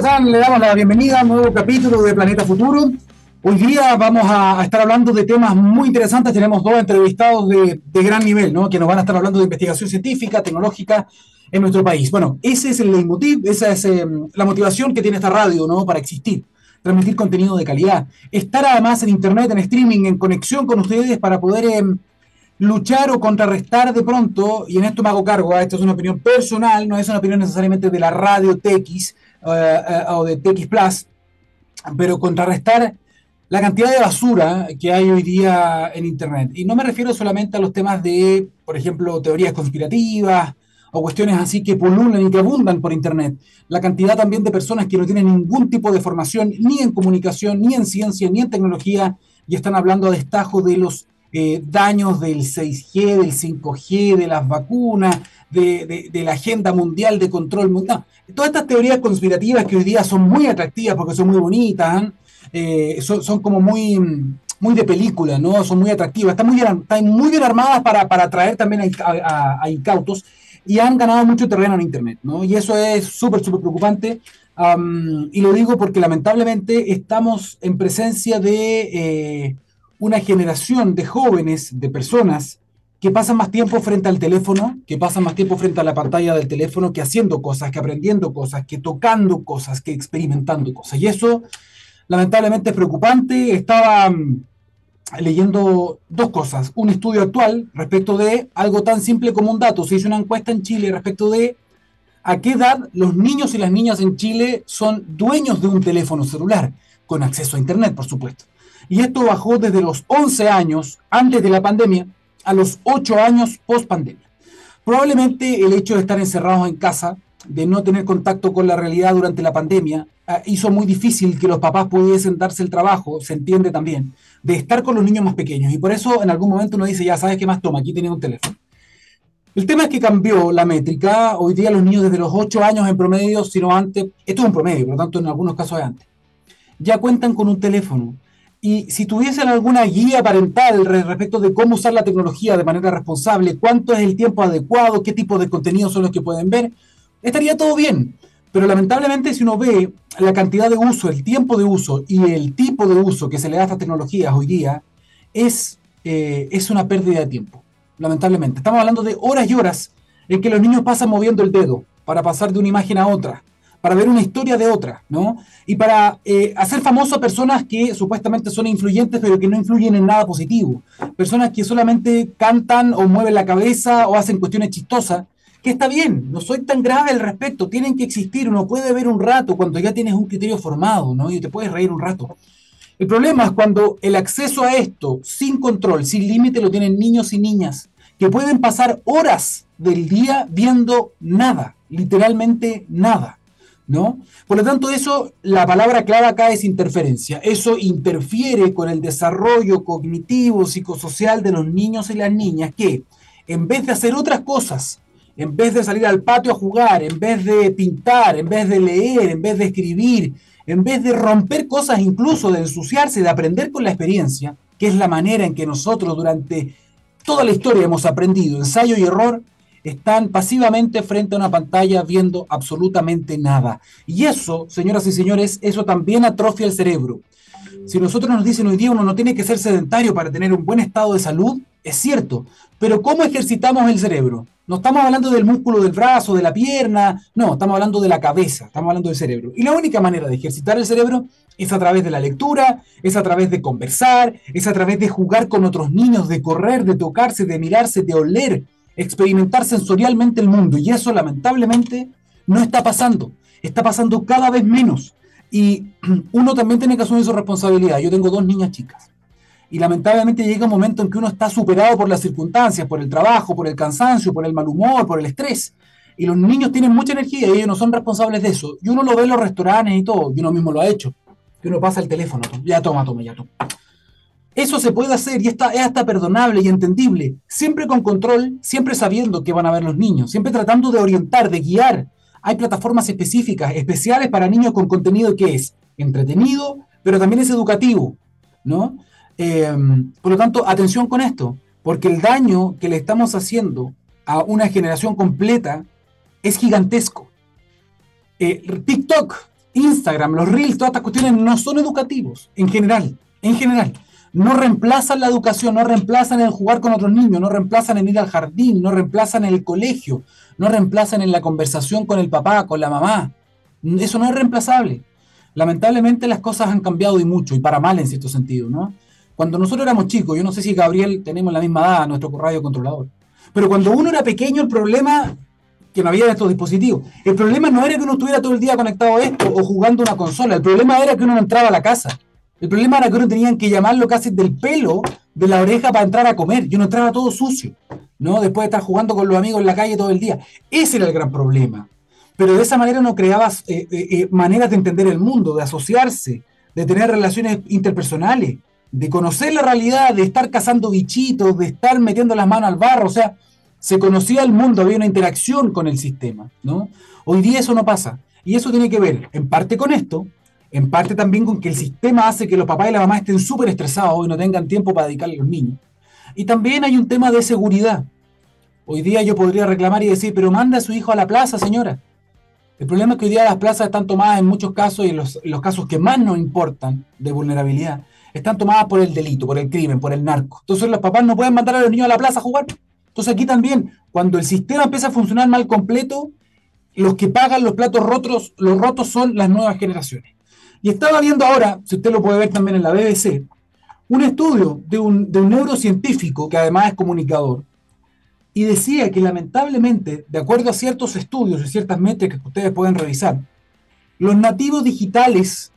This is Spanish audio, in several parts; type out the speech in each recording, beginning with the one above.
están? Le damos la bienvenida a un nuevo capítulo de Planeta Futuro. Hoy día vamos a, estar hablando de temas muy interesantes. Tenemos dos entrevistados de, gran nivel, ¿no? Que nos van a estar hablando de investigación científica, tecnológica en nuestro país. Bueno, ese es el leitmotiv, esa es em, la motivación que tiene esta radio, ¿no? Para existir, transmitir contenido de calidad, estar además en internet, en streaming, en conexión con ustedes para poder em, luchar o contrarrestar de pronto, y en esto me hago cargo, ¿ah? esto es una opinión personal, no es una opinión necesariamente de la radio TX eh, o de TX Plus, pero contrarrestar la cantidad de basura que hay hoy día en Internet. Y no me refiero solamente a los temas de, por ejemplo, teorías conspirativas o cuestiones así que pululan y que abundan por Internet. La cantidad también de personas que no tienen ningún tipo de formación ni en comunicación, ni en ciencia, ni en tecnología, y están hablando a destajo de los eh, daños del 6G, del 5G, de las vacunas, de, la agenda mundial de control mundial. Todas estas teorías conspirativas que hoy día son muy atractivas porque son muy bonitas, ¿eh? Eh, son, como muy, de película, ¿no? Son muy atractivas, están muy bien, armadas para, para atraer también a, incautos y han ganado mucho terreno en Internet, ¿no? Y eso es súper, súper preocupante. y lo digo porque lamentablemente estamos en presencia de una generación de jóvenes, de personas, que pasan más tiempo frente al teléfono, que pasan más tiempo frente a la pantalla del teléfono, que haciendo cosas, que aprendiendo cosas, que tocando cosas, que experimentando cosas. Y eso lamentablemente es preocupante. Estaba mm, leyendo dos cosas. Un estudio actual respecto de algo tan simple como un dato. Se hizo una encuesta en Chile respecto de a qué edad los niños y las niñas en Chile son dueños de un teléfono celular, con acceso a Internet, por supuesto. Y esto bajó desde los 11 años antes de la pandemia a los 8 años post pandemia. Probablemente el hecho de estar encerrados en casa, de no tener contacto con la realidad durante la pandemia, Ah, hizo muy difícil que los papás pudiesen darse el trabajo, se entiende también, de estar con los niños más pequeños. Y por eso en algún momento uno dice, ya sabes qué más toma, aquí tiene un teléfono. El tema es que cambió la métrica. Hoy día los niños desde los 8 años en promedio, sino antes, esto es un promedio, por lo tanto en algunos casos de antes, ya cuentan con un teléfono. Y si tuviesen alguna guía parental respecto de cómo usar la tecnología de manera responsable, cuánto es el tiempo adecuado, qué tipo de contenidos son los que pueden ver, estaría todo bien. Pero lamentablemente si uno ve la cantidad de uso, el tiempo de uso y el tipo de uso que se le da a estas tecnologías hoy día, es, eh, es una pérdida de tiempo, lamentablemente. Estamos hablando de horas y horas en que los niños pasan moviendo el dedo para pasar de una imagen a otra, para ver una historia de otra, ¿no? Y para eh, hacer famoso a personas que supuestamente son influyentes, pero que no influyen en nada positivo. Personas que solamente cantan o mueven la cabeza o hacen cuestiones chistosas que está bien, no soy tan grave al respecto, tienen que existir, uno puede ver un rato cuando ya tienes un criterio formado, ¿no? Y te puedes reír un rato. El problema es cuando el acceso a esto, sin control, sin límite, lo tienen niños y niñas, que pueden pasar horas del día viendo nada, literalmente nada, ¿no? Por lo tanto, eso, la palabra clave acá es interferencia. Eso interfiere con el desarrollo cognitivo, psicosocial de los niños y las niñas, que en vez de hacer otras cosas, en vez de salir al patio a jugar, en vez de pintar, en vez de leer, en vez de escribir, en vez de romper cosas, incluso de ensuciarse, de aprender con la experiencia, que es la manera en que nosotros durante toda la historia hemos aprendido, ensayo y error, están pasivamente frente a una pantalla viendo absolutamente nada. Y eso, señoras y señores, eso también atrofia el cerebro. Si nosotros nos dicen hoy día uno no tiene que ser sedentario para tener un buen estado de salud, es cierto, pero ¿cómo ejercitamos el cerebro? No estamos hablando del músculo del brazo, de la pierna, no, estamos hablando de la cabeza, estamos hablando del cerebro. Y la única manera de ejercitar el cerebro es a través de la lectura, es a través de conversar, es a través de jugar con otros niños, de correr, de tocarse, de mirarse, de oler, experimentar sensorialmente el mundo. Y eso lamentablemente no está pasando, está pasando cada vez menos. Y uno también tiene que asumir su responsabilidad. Yo tengo dos niñas chicas y lamentablemente llega un momento en que uno está superado por las circunstancias, por el trabajo, por el cansancio, por el mal humor, por el estrés. Y los niños tienen mucha energía y ellos no son responsables de eso. Y uno lo ve en los restaurantes y todo, y uno mismo lo ha hecho. Que uno pasa el teléfono, ya toma, toma, ya toma. Eso se puede hacer y está, es hasta perdonable y entendible, siempre con control, siempre sabiendo que van a ver los niños, siempre tratando de orientar, de guiar. Hay plataformas específicas, especiales para niños con contenido que es entretenido, pero también es educativo, ¿no? Em, por lo tanto, atención con esto, porque el daño que le estamos haciendo a una generación completa es gigantesco. Eh, TikTok, Instagram, los Reels, todas estas cuestiones no son educativos, en general, en general. No reemplazan la educación, no reemplazan el jugar con otros niños, no reemplazan el ir al jardín, no reemplazan el colegio, no reemplazan en la conversación con el papá, con la mamá. Eso no es reemplazable. Lamentablemente las cosas han cambiado y mucho, y para mal en cierto sentido, ¿no? Cuando nosotros éramos chicos, yo no sé si Gabriel tenemos la misma edad, nuestro radio controlador, pero cuando uno era pequeño el problema que no había estos dispositivos. El problema no era que uno estuviera todo el día conectado a esto o jugando una consola. El problema era que uno no entraba a la casa. El problema era que uno tenía que llamarlo casi del pelo de la oreja para entrar a comer. Yo no entraba todo sucio, ¿no? Después de estar jugando con los amigos en la calle todo el día. Ese era el gran problema. Pero de esa manera no creabas eh, eh, eh, maneras de entender el mundo, de asociarse, de tener relaciones interpersonales, de conocer la realidad, de estar cazando bichitos, de estar metiendo las manos al barro. O sea, se conocía el mundo, había una interacción con el sistema, ¿no? Hoy día eso no pasa. Y eso tiene que ver en parte con esto, en parte también con que el sistema hace que los papás y la mamá estén súper estresados y no tengan tiempo para dedicarle a los niños. Y también hay un tema de seguridad. Hoy día yo podría reclamar y decir, pero manda a su hijo a la plaza, señora. El problema es que hoy día las plazas están tomadas en muchos casos y los, los casos que más nos importan de vulnerabilidad están tomadas por el delito, por el crimen, por el narco. Entonces los papás no pueden mandar a los niños a la plaza a jugar. Entonces aquí también, cuando el sistema empieza a funcionar mal completo, los que pagan los platos rotos, los rotos son las nuevas generaciones. Y estaba viendo ahora, si usted lo puede ver también en la BBC, un estudio de un, neurocientífico que además es comunicador, y decía que lamentablemente, de acuerdo a ciertos estudios y ciertas métricas que ustedes pueden revisar, los nativos digitales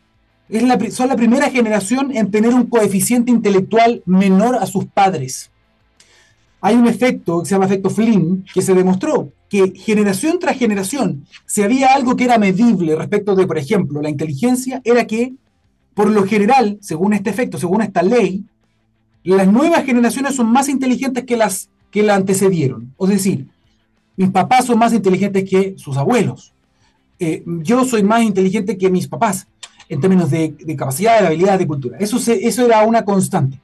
es la, son la primera generación en tener un coeficiente intelectual menor a sus padres. Hay un efecto que se llama efecto Flynn, que se demostró que generación tras generación, si había algo que era medible respecto de, por ejemplo, la inteligencia, era que, por lo general, según este efecto, según esta ley, las nuevas generaciones son más inteligentes que las que la antecedieron. Es decir, mis papás son más inteligentes que sus abuelos. Eh, yo soy más inteligente que mis papás en términos de, capacidad, de habilidad, de cultura. Eso, eso era una constante.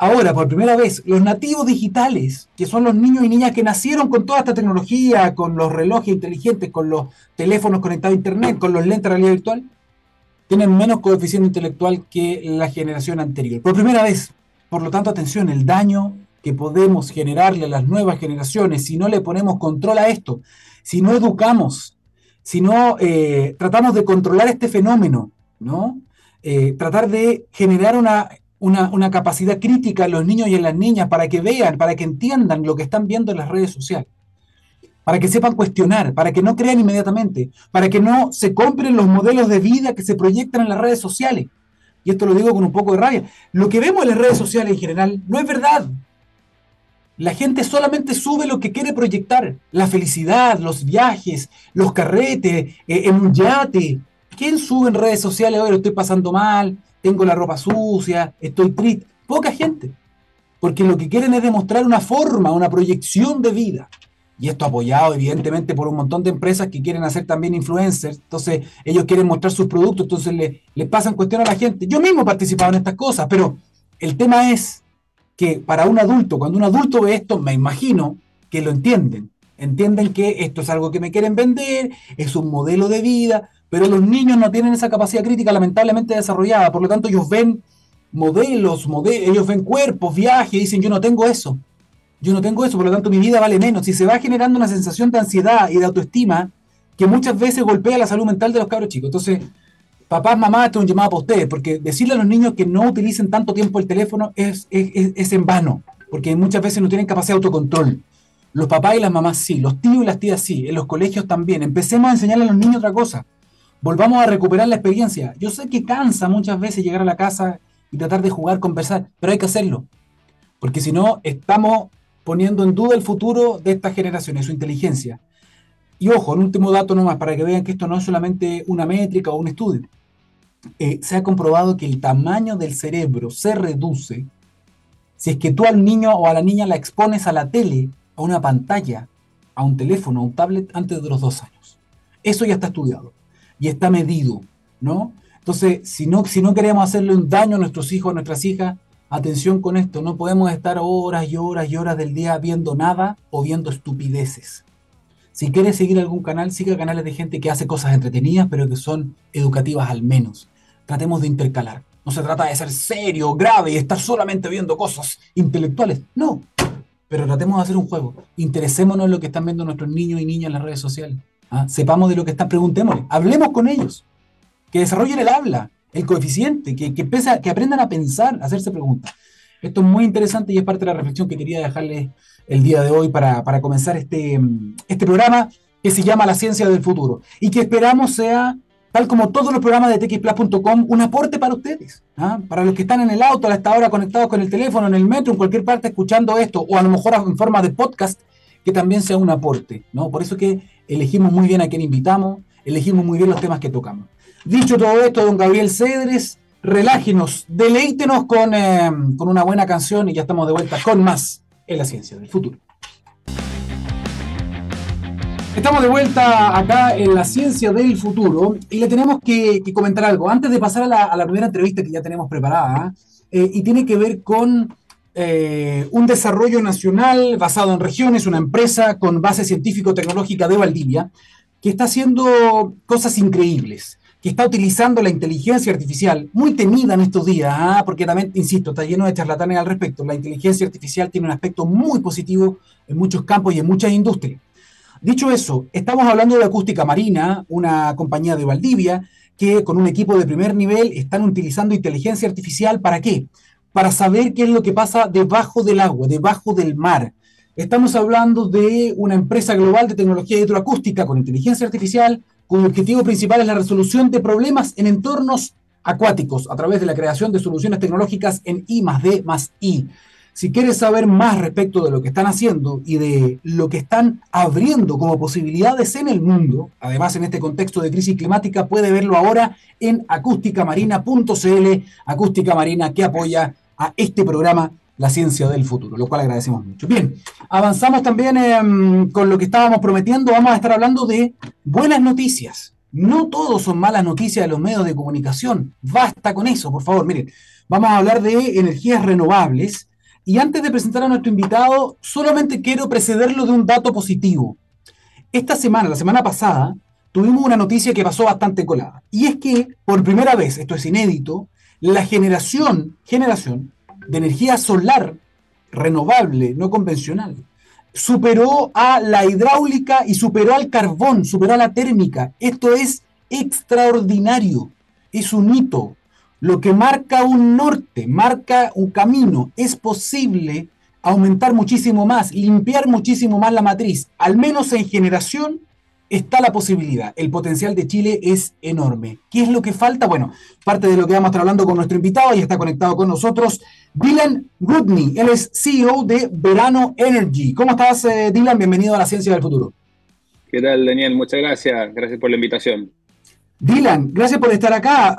Ahora, por primera vez, los nativos digitales, que son los niños y niñas que nacieron con toda esta tecnología, con los relojes inteligentes, con los teléfonos conectados a Internet, con los lentes de realidad virtual, tienen menos coeficiente intelectual que la generación anterior. Por primera vez. Por lo tanto, atención, el daño que podemos generarle a las nuevas generaciones si no le ponemos control a esto, si no educamos, si no eh, tratamos de controlar este fenómeno, ¿no? Eh, tratar de generar una una, capacidad crítica en los niños y en las niñas para que vean, para que entiendan lo que están viendo en las redes sociales, para que sepan cuestionar, para que no crean inmediatamente, para que no se compren los modelos de vida que se proyectan en las redes sociales. Y esto lo digo con un poco de rabia. Lo que vemos en las redes sociales en general no es verdad. La gente solamente sube lo que quiere proyectar. La felicidad, los viajes, los carretes, eh, en un yate. ¿Quién sube en redes sociales hoy lo estoy pasando mal? Tengo la ropa sucia, estoy triste. Poca gente. Porque lo que quieren es demostrar una forma, una proyección de vida. Y esto apoyado evidentemente por un montón de empresas que quieren hacer también influencers. Entonces ellos quieren mostrar sus productos, entonces le, le pasan cuestión a la gente. Yo mismo he participado en estas cosas, pero el tema es que para un adulto, cuando un adulto ve esto, me imagino que lo entienden. Entienden que esto es algo que me quieren vender, es un modelo de vida, pero los niños no tienen esa capacidad crítica lamentablemente desarrollada, por lo tanto ellos ven modelos, ellos ven cuerpos, viajes, y dicen yo no tengo eso, yo no tengo eso, por lo tanto mi vida vale menos. Y se va generando una sensación de ansiedad y de autoestima que muchas veces golpea la salud mental de los cabros chicos. Entonces, papás, mamás, esto es un llamado para ustedes, porque decirle a los niños que no utilicen tanto tiempo el teléfono es, es, es en vano, porque muchas veces no tienen capacidad de autocontrol. Los papás y las mamás sí, los tíos y las tías sí, en los colegios también. Empecemos a enseñarle a los niños otra cosa volvamos a recuperar la experiencia. Yo sé que cansa muchas veces llegar a la casa y tratar de jugar, conversar, pero hay que hacerlo. Porque si no, estamos poniendo en duda el futuro de estas generaciones, su inteligencia. Y ojo, un último dato nomás, para que vean que esto no es solamente una métrica o un estudio. Eh, se ha comprobado que el tamaño del cerebro se reduce si es que tú al niño o a la niña la expones a la tele, a una pantalla, a un teléfono, a un tablet antes de los dos años. Eso ya está estudiado y está medido, ¿no? Entonces, si no, si no queremos hacerle un daño a nuestros hijos, a nuestras hijas, atención con esto, no podemos estar horas y horas y horas del día viendo nada o viendo estupideces. Si quieres seguir algún canal, siga canales de gente que hace cosas entretenidas, pero que son educativas al menos. Tratemos de intercalar. No se trata de ser serio, grave y estar solamente viendo cosas intelectuales. No, pero tratemos de hacer un juego. Interesémonos en lo que están viendo nuestros niños y niñas en las redes sociales. ¿Ah? Sepamos de lo que están, preguntémosle, hablemos con ellos, que desarrollen el habla, el coeficiente, que, que, que aprendan a pensar, a hacerse preguntas. Esto es muy interesante y es parte de la reflexión que quería dejarles el día de hoy para, para comenzar este, este programa que se llama La Ciencia del Futuro y que esperamos sea tal como todos los programas de txplus.com, un aporte para ustedes, ¿ah? para los que están en el auto a esta hora conectados con el teléfono, en el metro, en cualquier parte escuchando esto, o a lo mejor en forma de podcast, que también sea un aporte. ¿no? Por eso que elegimos muy bien a quien invitamos, elegimos muy bien los temas que tocamos. Dicho todo esto, don Gabriel Cedres, relájenos, deleítenos con, eh, con una buena canción y ya estamos de vuelta con más en la ciencia del futuro. Estamos de vuelta acá en la ciencia del futuro y le tenemos que, comentar algo. Antes de pasar a la, primera entrevista que ya tenemos preparada, eh, y tiene que ver con eh, un desarrollo nacional basado en regiones, una empresa con base científico-tecnológica de Valdivia, que está haciendo cosas increíbles, que está utilizando la inteligencia artificial, muy temida en estos días, ¿ah? porque también, insisto, está lleno de charlatanes al respecto. La inteligencia artificial tiene un aspecto muy positivo en muchos campos y en muchas industrias. Dicho eso, estamos hablando de Acústica Marina, una compañía de Valdivia, que con un equipo de primer nivel están utilizando inteligencia artificial para qué? Para saber qué es lo que pasa debajo del agua, debajo del mar. Estamos hablando de una empresa global de tecnología hidroacústica con inteligencia artificial, cuyo objetivo principal es la resolución de problemas en entornos acuáticos a través de la creación de soluciones tecnológicas en I más D más I. Si quieres saber más respecto de lo que están haciendo y de lo que están abriendo como posibilidades en el mundo, además en este contexto de crisis climática, puede verlo ahora en acústicamarina.cl, acústica marina que apoya a este programa La Ciencia del Futuro, lo cual agradecemos mucho. Bien, avanzamos también em, con lo que estábamos prometiendo, vamos a estar hablando de buenas noticias. No todos son malas noticias de los medios de comunicación. Basta con eso, por favor. Miren, vamos a hablar de energías renovables y antes de presentar a nuestro invitado, solamente quiero precederlo de un dato positivo. Esta semana, la semana pasada, tuvimos una noticia que pasó bastante colada. Y es que, por primera vez, esto es inédito, la generación, generación de energía solar renovable, no convencional, superó a la hidráulica y superó al carbón, superó a la térmica. Esto es extraordinario, es un hito lo que marca un norte, marca un camino. Es posible aumentar muchísimo más, limpiar muchísimo más la matriz, al menos en generación está la posibilidad. El potencial de Chile es enorme. ¿Qué es lo que falta? Bueno, parte de lo que vamos a estar hablando con nuestro invitado y está conectado con nosotros, Dylan Goodney. Él es CEO de Verano Energy. ¿Cómo estás, eh, Dylan? Bienvenido a la Ciencia del Futuro. ¿Qué tal, Daniel? Muchas gracias. Gracias por la invitación. Dylan, gracias por estar acá.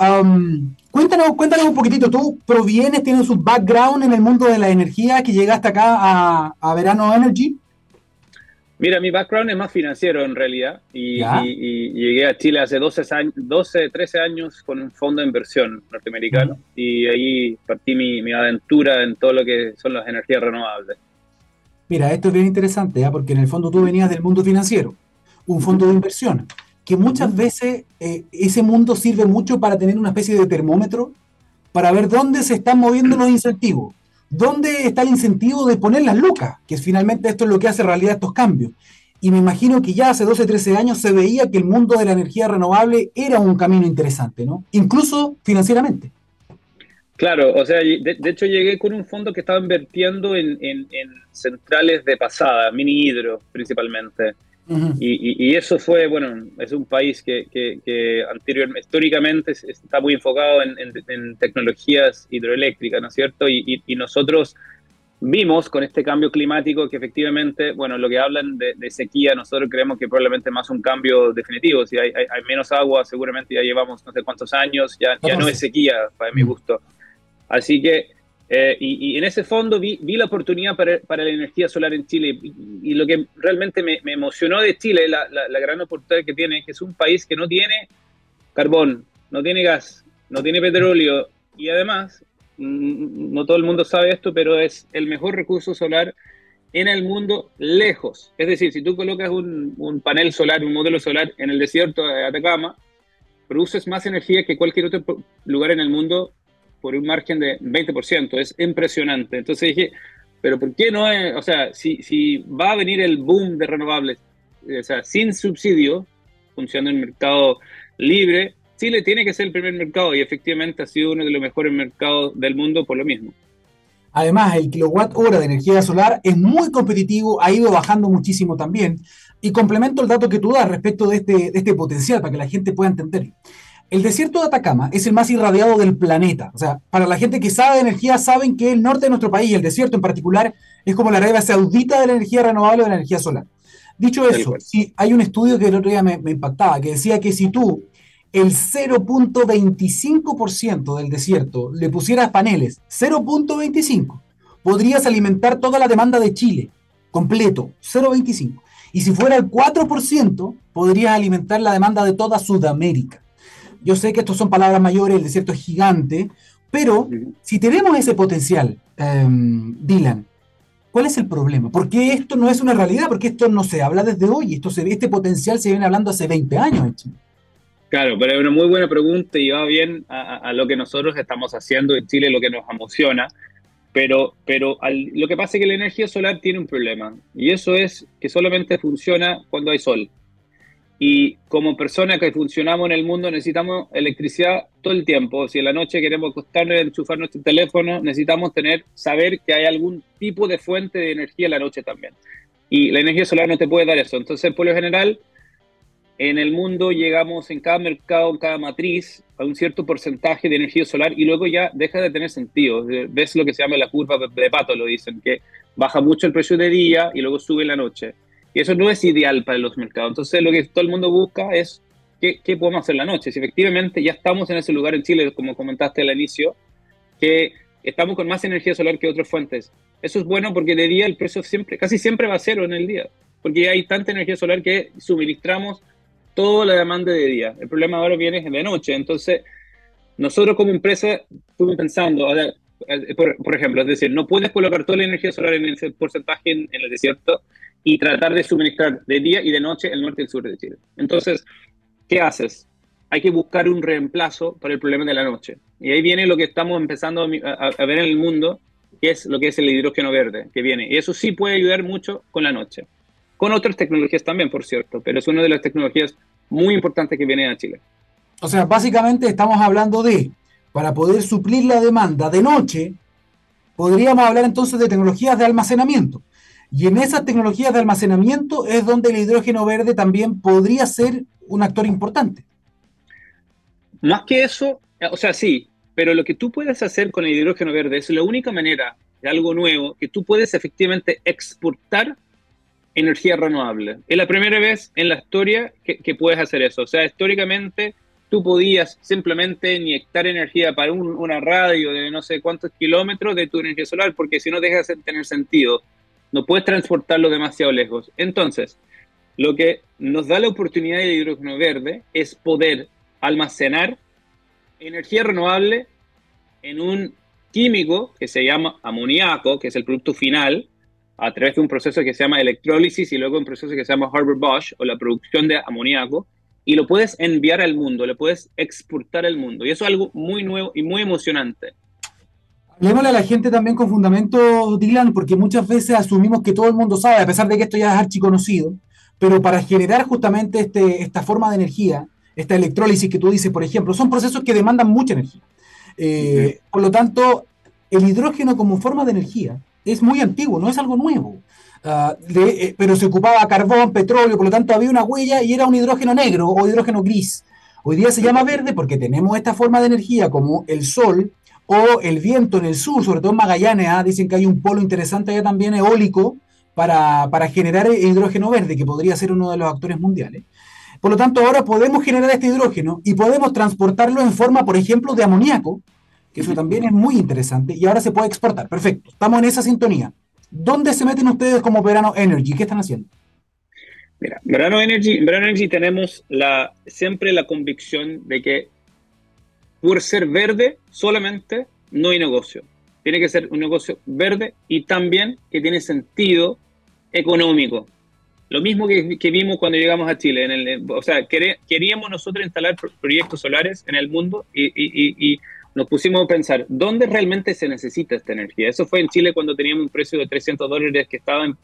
Cuéntanos, cuéntanos un poquitito, tú provienes, tienes un background en el mundo de la energía que llegaste acá a, Verano Energy. Mira, mi background es más financiero en realidad y, llegué a Chile hace 12, años, 12, 13 años con un fondo de inversión norteamericano y ahí partí mi, mi, aventura en todo lo que son las energías renovables. Mira, esto es bien interesante, ¿eh? porque en el fondo tú venías del mundo financiero, un fondo de inversión que muchas veces eh, ese mundo sirve mucho para tener una especie de termómetro para ver dónde se están moviendo los incentivos, dónde está el incentivo de poner las lucas, que es finalmente esto es lo que hace realidad estos cambios. Y me imagino que ya hace 12, 13 años se veía que el mundo de la energía renovable era un camino interesante, ¿no? Incluso financieramente. Claro, o sea, de, hecho llegué con un fondo que estaba invirtiendo en, en centrales de pasada, mini hidro principalmente y, eso fue, bueno, es un país que, que, anteriormente, históricamente está muy enfocado en, tecnologías hidroeléctricas, ¿no es cierto? Y, nosotros vimos con este cambio climático que efectivamente, bueno, lo que hablan de, sequía, nosotros creemos que probablemente más un cambio definitivo. Si hay, hay, menos agua, seguramente ya llevamos no sé cuántos años, ya, ya no es sequía, para mi gusto. Así que eh, y, en ese fondo vi, vi la oportunidad para, para, la energía solar en Chile y, lo que realmente me, me emocionó de Chile, la, la, gran oportunidad que tiene, que es un país que no tiene carbón, no tiene gas, no tiene petróleo y además, no todo el mundo sabe esto, pero es el mejor recurso solar en el mundo lejos. Es decir, si tú colocas un, un panel solar, un modelo solar en el desierto de Atacama, produces más energía que cualquier otro lugar en el mundo por un margen de 20%. Es impresionante. Entonces dije, pero ¿por qué no? Es, o sea, si, si va a venir el boom de renovables, o sea, sin subsidio, funcionando en mercado libre, Chile tiene que ser el primer mercado y efectivamente ha sido uno de los mejores mercados del mundo por lo mismo. Además, el kilowatt hora de energía solar es muy competitivo, ha ido bajando muchísimo también. Y complemento el dato que tú das respecto de este, de este potencial para que la gente pueda entenderlo. El desierto de Atacama es el más irradiado del planeta. O sea, para la gente que sabe de energía, saben que el norte de nuestro país, el desierto en particular, es como la Arabia Saudita de la energía renovable o de la energía solar. Dicho eso, sí, hay un estudio que el otro día me, me impactaba, que decía que si tú el 0.25% del desierto le pusieras paneles, 0.25, podrías alimentar toda la demanda de Chile, completo, 0.25. Y si fuera el 4%, podrías alimentar la demanda de toda Sudamérica. Yo sé que estos son palabras mayores, el desierto es gigante, pero si tenemos ese potencial, em, Dylan, ¿cuál es el problema? ¿Por qué esto no es una realidad? Porque esto no se habla desde hoy, esto se, este potencial se viene hablando hace 20 años Claro, pero es una muy buena pregunta y va bien a, lo que nosotros estamos haciendo en Chile, lo que nos emociona. Pero, pero lo que pasa es que la energía solar tiene un problema y eso es que solamente funciona cuando hay sol. Y como personas que funcionamos en el mundo necesitamos electricidad todo el tiempo. Si en la noche queremos acostarnos y enchufar nuestro teléfono, necesitamos tener, saber que hay algún tipo de fuente de energía en la noche también. Y la energía solar no te puede dar eso. Entonces, por lo general, en el mundo llegamos en cada mercado, en cada matriz, a un cierto porcentaje de energía solar y luego ya deja de tener sentido. Ves lo que se llama la curva de pato, lo dicen, que baja mucho el precio de día y luego sube en la noche. Y eso no es ideal para los mercados. Entonces lo que todo el mundo busca es qué, qué podemos hacer la noche. Si efectivamente ya estamos en ese lugar en Chile, como comentaste al inicio, que estamos con más energía solar que otras fuentes. Eso es bueno porque de día el precio siempre, casi siempre va a cero en el día, porque hay tanta energía solar que suministramos toda la demanda de día. El problema ahora viene de noche. Entonces, nosotros como empresa estuvimos pensando, eh, por, ejemplo, es decir, no puedes colocar toda la energía solar en ese porcentaje en, el desierto y tratar de suministrar de día y de noche el norte y el sur de Chile. Entonces, ¿qué haces? Hay que buscar un reemplazo para el problema de la noche. Y ahí viene lo que estamos empezando a, ver en el mundo, que es lo que es el hidrógeno verde, que viene. Y eso sí puede ayudar mucho con la noche. Con otras tecnologías también, por cierto, pero es una de las tecnologías muy importante que viene a Chile. O sea, básicamente estamos hablando de, para poder suplir la demanda de noche, podríamos hablar entonces de tecnologías de almacenamiento. Y en esas tecnologías de almacenamiento es donde el hidrógeno verde también podría ser un actor importante. Más que eso, o sea, sí, pero lo que tú puedes hacer con el hidrógeno verde es la única manera de algo nuevo que tú puedes efectivamente exportar energía renovable. Es la primera vez en la historia que, puedes hacer eso. O sea, históricamente tú podías simplemente inyectar energía para una radio de no sé cuántos kilómetros de tu energía solar, porque si no deja de tener sentido. No puedes transportarlo demasiado lejos. Entonces, lo que nos da la oportunidad de hidrógeno verde es poder almacenar energía renovable en un químico que se llama amoníaco, que es el producto final, a través de un proceso que se llama electrólisis y luego un proceso que se llama Haber-Bosch o la producción de amoníaco y lo puedes enviar al mundo, lo puedes exportar al mundo. Y eso es algo muy nuevo y muy emocionante. Hablemosle a la gente también con fundamento, Dylan, porque muchas veces asumimos que todo el mundo sabe, a pesar de que esto ya es archiconocido, pero para generar justamente este, esta forma de energía, esta electrólisis que tú dices, por ejemplo, son procesos que demandan mucha energía. Eh, por lo tanto, el hidrógeno como forma de energía es muy antiguo, no es algo nuevo. Eh, pero se ocupaba carbón, petróleo, por lo tanto había una huella y era un hidrógeno negro o hidrógeno gris. Hoy día se llama verde porque tenemos esta forma de energía como el sol o el viento en el sur, sobre todo en Magallanes, ¿ah? dicen que hay un polo interesante allá también eólico para, para generar hidrógeno verde, que podría ser uno de los actores mundiales. Por lo tanto, ahora podemos generar este hidrógeno y podemos transportarlo en forma, por ejemplo, de amoníaco, que eso también es muy interesante y ahora se puede exportar. Perfecto, estamos en esa sintonía. ¿Dónde se meten ustedes como Verano Energy? ¿Qué están haciendo? Mira, Verano Energy, Verano Energy tenemos la, siempre la convicción de que por ser verde solamente no hay negocio. tiene que ser un negocio verde y también que tiene sentido económico. Lo mismo que, vimos cuando llegamos a Chile. En el, o sea, queríamos nosotros instalar proyectos solares en el mundo y, nos pusimos a pensar, ¿dónde realmente se necesita esta energía? Eso fue en Chile cuando teníamos un precio de 300 dólares que estaban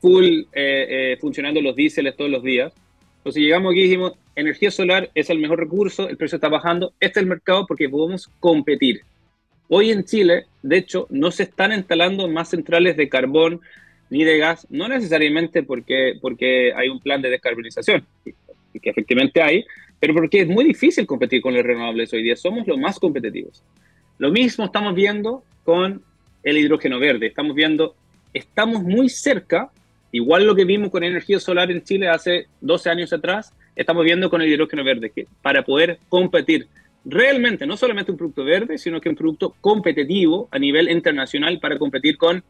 full eh, eh, funcionando los diésel todos los días. Entonces llegamos aquí y dijimos, energía solar es el mejor recurso, el precio está bajando, este es el mercado porque podemos competir. Hoy en Chile, de hecho, no se están instalando más centrales de carbón ni de gas, no necesariamente porque, porque hay un plan de descarbonización, que efectivamente hay, pero porque es muy difícil competir con los renovables hoy día, somos los más competitivos. Lo mismo estamos viendo con el hidrógeno verde, estamos viendo, estamos muy cerca, igual lo que vimos con energía solar en Chile hace 12 años atrás, estamos viendo con el hidrógeno verde, que para poder competir realmente, no solamente un producto verde, sino que un producto competitivo a nivel internacional para competir con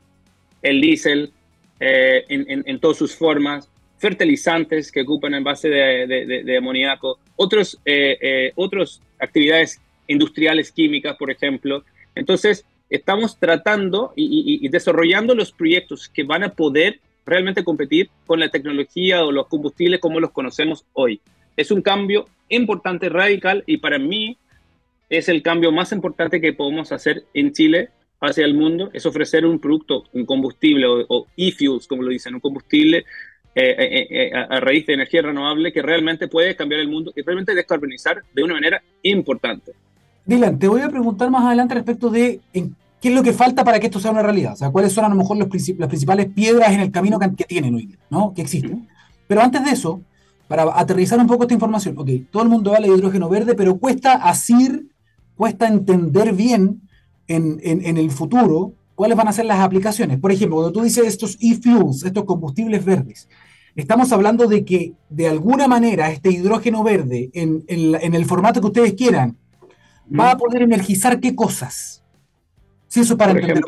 el diésel eh, en, todas sus formas, fertilizantes que ocupan en base de, amoníaco, otros, eh, eh, otras actividades industriales químicas, por ejemplo. Entonces, estamos tratando y, y, desarrollando los proyectos que van a poder realmente competir con la tecnología o los combustibles como los conocemos hoy. Es un cambio importante, radical, y para mí es el cambio más importante que podemos hacer en Chile hacia el mundo, es ofrecer un producto, un combustible o, e-fuels, como lo dicen, un combustible eh, eh, eh, a, raíz de energía renovable que realmente puede cambiar el mundo y realmente descarbonizar de una manera importante. Dylan, te voy a preguntar más adelante respecto de qué es lo que falta para que esto sea una realidad, o sea, cuáles son a lo mejor los las principales piedras en el camino que, tienen hoy día, ¿no? Que existen. Pero antes de eso, para aterrizar un poco esta información, ok, todo el mundo habla de hidrógeno verde, pero cuesta asir cuesta entender bien en, el futuro cuáles van a ser las aplicaciones. Por ejemplo, cuando tú dices estos e-fuels, estos combustibles verdes, estamos hablando de que de alguna manera este hidrógeno verde, en, el formato que ustedes quieran, va a mm. poder energizar qué cosas. Si eso para entender.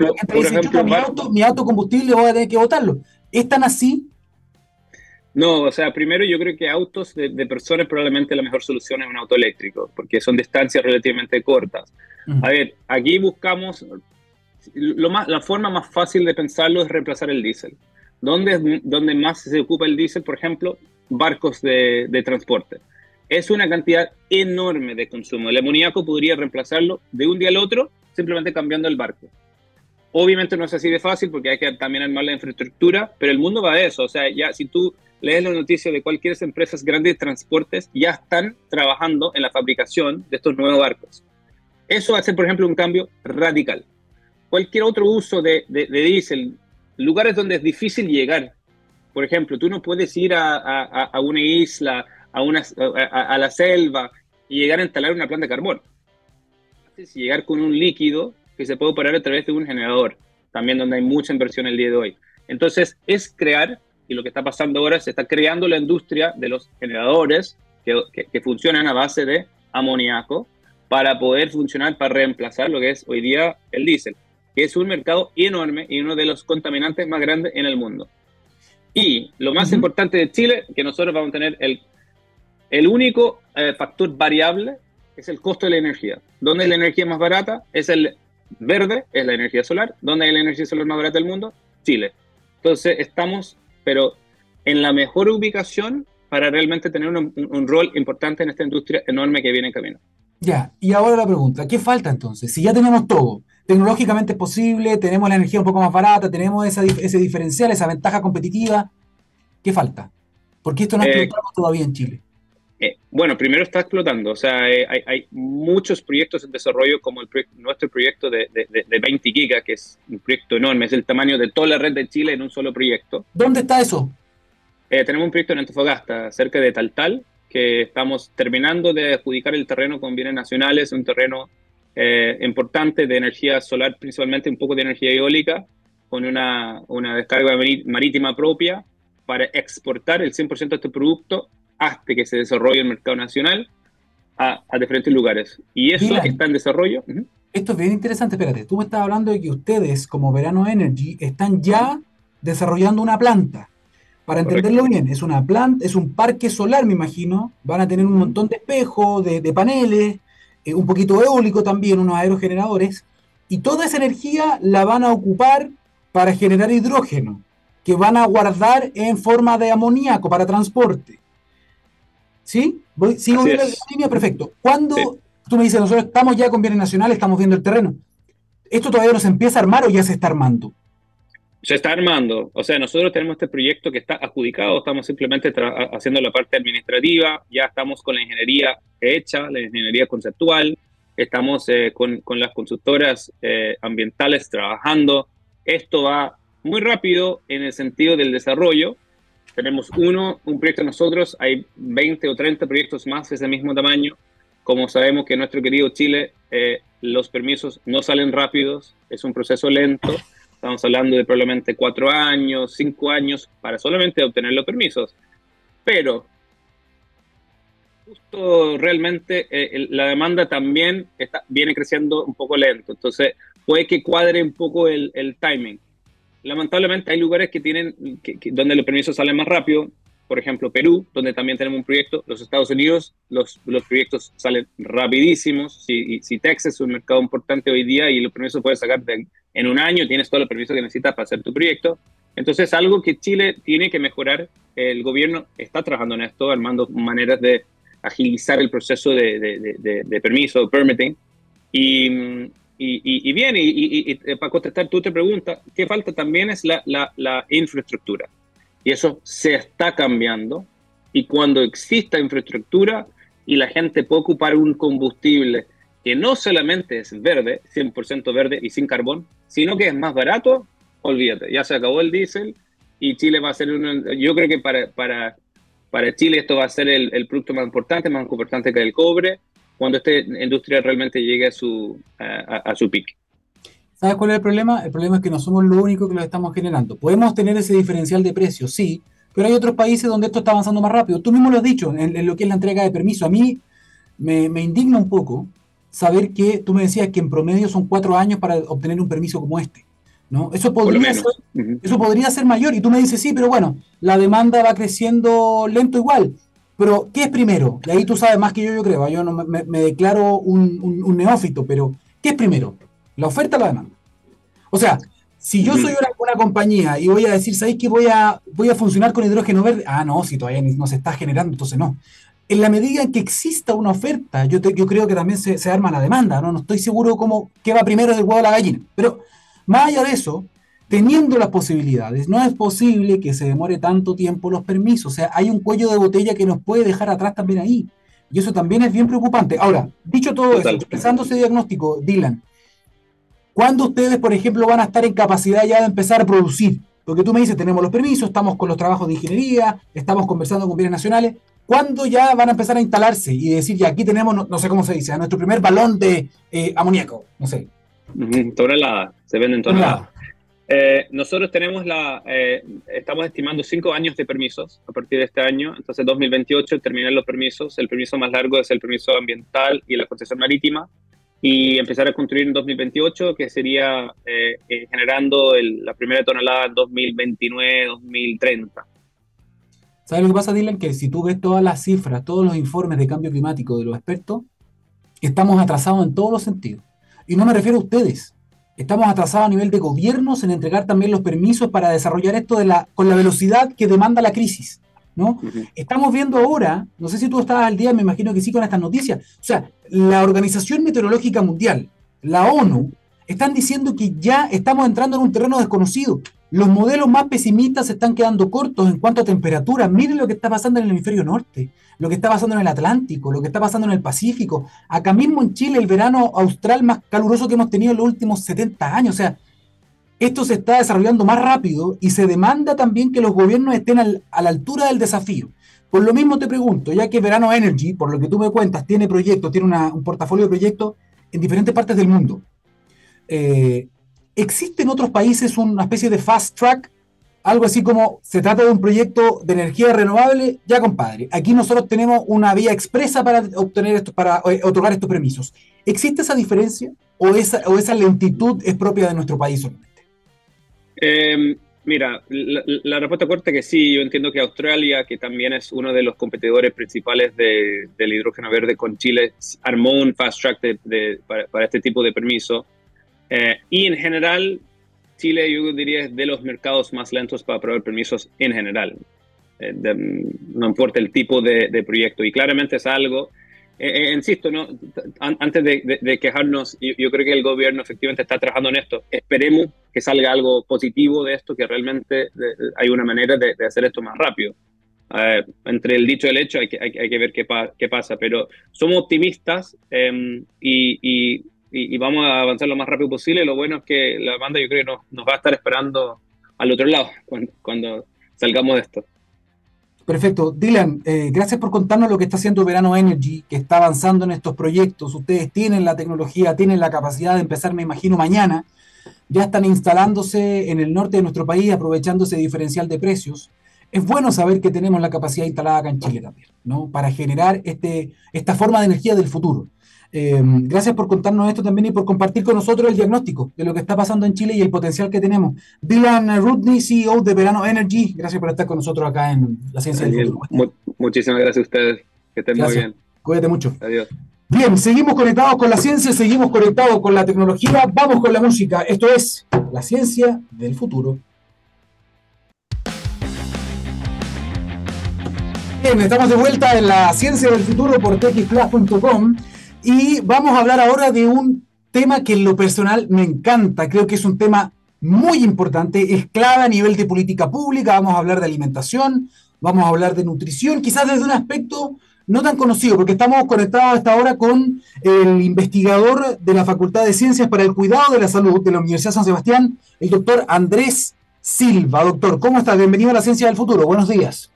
mi, auto, mi auto combustible voy a tener que botarlo. ¿Es tan así? No, o sea, primero yo creo que autos de, personas probablemente la mejor solución es un auto eléctrico, porque son distancias relativamente cortas. A ver, aquí buscamos, lo más, la forma más fácil de pensarlo es reemplazar el diésel. ¿Dónde, donde más se ocupa el diésel? Por ejemplo, barcos de, de transporte. Es una cantidad enorme de consumo. El amoníaco podría reemplazarlo de un día al otro simplemente cambiando el barco. Obviamente no es así de fácil porque hay que también armar la infraestructura, pero el mundo va a eso. O sea, ya si tú lees la noticia de cualquier empresas grandes de transportes, ya están trabajando en la fabricación de estos nuevos barcos. Eso hace, por ejemplo, un cambio radical. Cualquier otro uso de, de, diésel, lugares donde es difícil llegar. Por ejemplo, tú no puedes ir a, a, una isla, a, una, a, la selva y llegar a instalar una planta de carbón. Si llegar con un líquido que se puede operar a través de un generador, también donde hay mucha inversión el día de hoy. Entonces, es crear, y lo que está pasando ahora, se está creando la industria de los generadores que, que, funcionan a base de amoníaco para poder funcionar, para reemplazar lo que es hoy día el diésel, que es un mercado enorme y uno de los contaminantes más grandes en el mundo. Y lo más importante de Chile, que nosotros vamos a tener el, el único eh, factor variable, es el costo de la energía. ¿Dónde es la energía más barata? Es el verde es la energía solar. ¿Dónde hay la energía solar más barata del mundo? Chile. Entonces estamos, pero en la mejor ubicación para realmente tener un, rol importante en esta industria enorme que viene en camino. Ya, y ahora la pregunta, ¿qué falta entonces? Si ya tenemos todo, tecnológicamente es posible, tenemos la energía un poco más barata, tenemos ese diferencial, esa ventaja competitiva, ¿qué falta? Porque esto no eh, explotamos todavía en Chile. Eh, bueno, primero está explotando, o sea, eh, hay, muchos proyectos en desarrollo como el nuestro proyecto de, 20 gigas, que es un proyecto enorme, es el tamaño de toda la red de Chile en un solo proyecto. ¿Dónde está eso? Eh, tenemos un proyecto en Antofagasta, cerca de Taltal, que estamos terminando de adjudicar el terreno con bienes nacionales, un terreno importante de energía solar, principalmente un poco de energía eólica, con una, una descarga marítima propia para exportar el 100% de este producto hasta que se desarrolle el mercado nacional a, diferentes lugares. Y eso está en desarrollo. Esto es bien interesante, espérate, tú me estás hablando de que ustedes como Verano Energy están ya desarrollando una planta. Para entenderlo bien, es una planta, es un parque solar, me imagino. Van a tener un montón de espejos, de, paneles, eh, un poquito eólico también, unos aerogeneradores. Y toda esa energía la van a ocupar para generar hidrógeno, que van a guardar en forma de amoníaco para transporte. ¿Sí? ¿Sigo viendo la línea? Perfecto. Cuando tú me dices, nosotros estamos ya con bienes nacionales, estamos viendo el terreno, ¿esto todavía no se empieza a armar o ya se está armando? Se está armando. O sea, nosotros tenemos este proyecto que está adjudicado, estamos simplemente haciendo la parte administrativa, ya estamos con la ingeniería hecha, la ingeniería conceptual, estamos eh, con, con, las consultoras eh, ambientales trabajando. Esto va muy rápido en el sentido del desarrollo. Tenemos uno, un proyecto nosotros, hay 20 o 30 proyectos más de ese mismo tamaño. Como sabemos que nuestro querido Chile eh, los permisos no salen rápidos, es un proceso lento. Estamos hablando de probablemente cuatro años, cinco años para solamente obtener los permisos. Pero justo realmente eh, la demanda también está, viene creciendo un poco lento. Entonces puede que cuadre un poco el, el timing. Lamentablemente hay lugares que tienen, donde los permisos salen más rápido por ejemplo, Perú, donde también tenemos un proyecto, los Estados Unidos, los, los proyectos salen rapidísimos. Si, Texas es un mercado importante hoy día y los permisos puedes sacar en un año, tienes todo el permiso que necesitas para hacer tu proyecto. Entonces, algo que Chile tiene que mejorar, el gobierno está trabajando en esto, armando maneras de agilizar el proceso de, de, de, permiso, permitting. Y, y, y, bien, y, para contestar tu otra pregunta, ¿qué falta también es la, la, la infraestructura. Y eso se está cambiando. Y cuando exista infraestructura y la gente puede ocupar un combustible que no solamente es verde, 100% verde y sin carbón, sino que es más barato, olvídate, ya se acabó el diésel y Chile va a ser uno, yo creo que para, para, para Chile esto va a ser el, el producto más importante, más importante que el cobre, cuando esta industria realmente llegue a su, a, a su pico. ¿Sabes cuál es el problema? El problema es que no somos lo único que lo estamos generando. Podemos tener ese diferencial de precios, sí, pero hay otros países donde esto está avanzando más rápido. Tú mismo lo has dicho en, lo que es la entrega de permiso. A mí me, indigna un poco saber que tú me decías que en promedio son cuatro años para obtener un permiso como este. ¿no? Eso, podría ser, eso podría ser mayor. Y tú me dices, sí, pero bueno, la demanda va creciendo lento igual. Pero, ¿qué es primero? Y ahí tú sabes más que yo, yo creo. Yo no me, declaro un, un neófito, pero ¿qué es primero? La oferta la demanda. O sea, si yo soy una, compañía y voy a decir, ¿sabéis que voy a, voy a funcionar con hidrógeno verde? Ah, no, si todavía no se está generando, entonces no. En la medida en que exista una oferta, yo, yo creo que también se, arma la demanda, ¿no? No estoy seguro cómo, qué va primero del huevo a la gallina. Pero más allá de eso, teniendo las posibilidades, no es posible que se demore tanto tiempo los permisos. O sea, hay un cuello de botella que nos puede dejar atrás también ahí. Y eso también es bien preocupante. Ahora, dicho todo eso, empezando ese diagnóstico, Dylan, ¿Cuándo ustedes, por ejemplo, van a estar en capacidad ya de empezar a producir? Porque tú me dices, tenemos los permisos, estamos con los trabajos de ingeniería, estamos conversando con bienes nacionales. ¿Cuándo ya van a empezar a instalarse y decir, ya aquí tenemos, no, sé cómo se dice, nuestro primer balón de eh, amoníaco? No sé. tonelada, se venden toneladas. Eh, nosotros tenemos la, eh, estamos estimando cinco años de permisos a partir de este año, entonces 2028 terminan los permisos, el permiso más largo es el permiso ambiental y la concesión marítima, y empezar a construir en 2028, que sería eh, eh, generando la primera tonelada en 2029-2030. ¿Sabes lo que pasa, Dylan? Que si tú ves todas las cifras, todos los informes de cambio climático de los expertos, estamos atrasados en todos los sentidos. Y no me refiero a ustedes. Estamos atrasados a nivel de gobiernos en entregar también los permisos para desarrollar esto de la, con la velocidad que demanda la crisis. Estamos viendo ahora, no sé si tú estás al día, me imagino que sí con estas noticias, o sea, la Organización Meteorológica Mundial, la ONU, están diciendo que ya estamos entrando en un terreno desconocido. Los modelos más pesimistas se están quedando cortos en cuanto a temperatura. Miren lo que está pasando en el hemisferio norte, lo que está pasando en el Atlántico, lo que está pasando en el Pacífico. Acá mismo en Chile, el verano austral más caluroso que hemos tenido en los últimos 70 años. O sea, esto se está desarrollando más rápido y se demanda también que los gobiernos estén a la altura del desafío. Por lo mismo te pregunto, ya que Verano Energy, por lo que tú me cuentas, tiene proyectos, tiene un portafolio de proyectos en diferentes partes del mundo. Eh, ¿Existe en otros países una especie de fast track? Algo así como se trata de un proyecto de energía renovable, ya compadre. Aquí nosotros tenemos una vía expresa para obtener esto, para eh, otorgar estos permisos. ¿Existe esa diferencia o esa, lentitud es propia de nuestro país solamente? Eh, mira, la, respuesta corta es que sí, yo entiendo que Australia, que también es uno de los competidores principales del hidrógeno verde con Chile, armó un fast track para, este tipo de permiso. Y en general, Chile yo diría es de los mercados más lentos para aprobar permisos en general. no importa el tipo de, proyecto. Y claramente es algo insisto, ¿no? antes de, quejarnos, yo, creo que el gobierno efectivamente está trabajando en esto. Esperemos que salga algo positivo de esto, que realmente hay una manera de, hacer esto más rápido. Eh, entre el dicho y el hecho hay que, hay, que ver qué, qué, pasa, pero somos optimistas em, y, y, vamos a avanzar lo más rápido posible. Lo bueno es que la banda yo creo nos, va a estar esperando al otro lado cuando, salgamos de esto. Perfecto. Dylan, eh, gracias por contarnos lo que está haciendo Verano Energy, que está avanzando en estos proyectos. Ustedes tienen la tecnología, tienen la capacidad de empezar, me imagino, mañana. Ya están instalándose en el norte de nuestro país, aprovechándose diferencial de precios. Es bueno saber que tenemos la capacidad instalada acá en Chile también, ¿no? Para generar este, esta forma de energía del futuro. Eh, gracias por contarnos esto también y por compartir con nosotros el diagnóstico de lo que está pasando en Chile y el potencial que tenemos. Dylan Rudney, CEO de Verano Energy, gracias por estar con nosotros acá en La Ciencia del Futuro. muchísimas gracias a ustedes. Que estén muy bien. Cuídate mucho. Adiós. Bien, seguimos conectados con la ciencia, seguimos conectados con la tecnología, vamos con la música. Esto es La Ciencia del Futuro. Bien, estamos de vuelta en La Ciencia del Futuro por texplus.com. Y vamos a hablar ahora de un tema que en lo personal me encanta. Creo que es un tema muy importante, es clave a nivel de política pública. Vamos a hablar de alimentación, vamos a hablar de nutrición, quizás desde un aspecto no tan conocido, porque estamos conectados hasta ahora con el investigador de la Facultad de Ciencias para el Cuidado de la Salud de la Universidad San Sebastián, el doctor Andrés Silva. Doctor, ¿cómo estás? Bienvenido a la Ciencia del Futuro. Buenos días.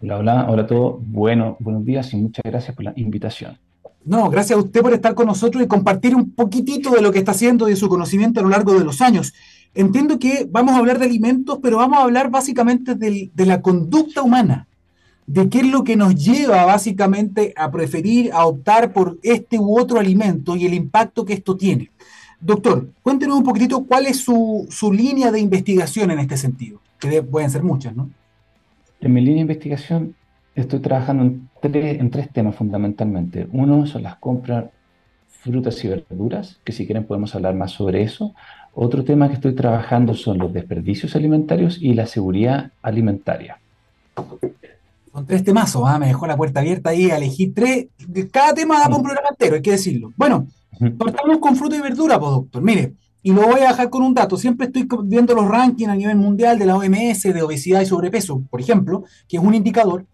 Hola, hola, hola a todos. Bueno, buenos días y muchas gracias por la invitación. No, gracias a usted por estar con nosotros y compartir un poquitito de lo que está haciendo y de su conocimiento a lo largo de los años. Entiendo que vamos a hablar de alimentos, pero vamos a hablar básicamente de, la conducta humana, de qué es lo que nos lleva básicamente a preferir, a optar por este u otro alimento y el impacto que esto tiene. Doctor, cuéntenos un poquitito cuál es su, línea de investigación en este sentido, que pueden ser muchas, ¿no? En mi línea de investigación estoy trabajando en tres, en tres temas fundamentalmente. Uno son las compras frutas y verduras, que si quieren podemos hablar más sobre eso. Otro tema que estoy trabajando son los desperdicios alimentarios y la seguridad alimentaria. Son tres temas, ¿ah? me dejó la puerta abierta ahí, elegí tres. Cada tema da para un programa entero, hay que decirlo. Bueno, partamos con fruta y verdura, pues, doctor. Mire, y lo voy a dejar con un dato. Siempre estoy viendo los rankings a nivel mundial de la OMS de obesidad y sobrepeso, por ejemplo, que es un indicador.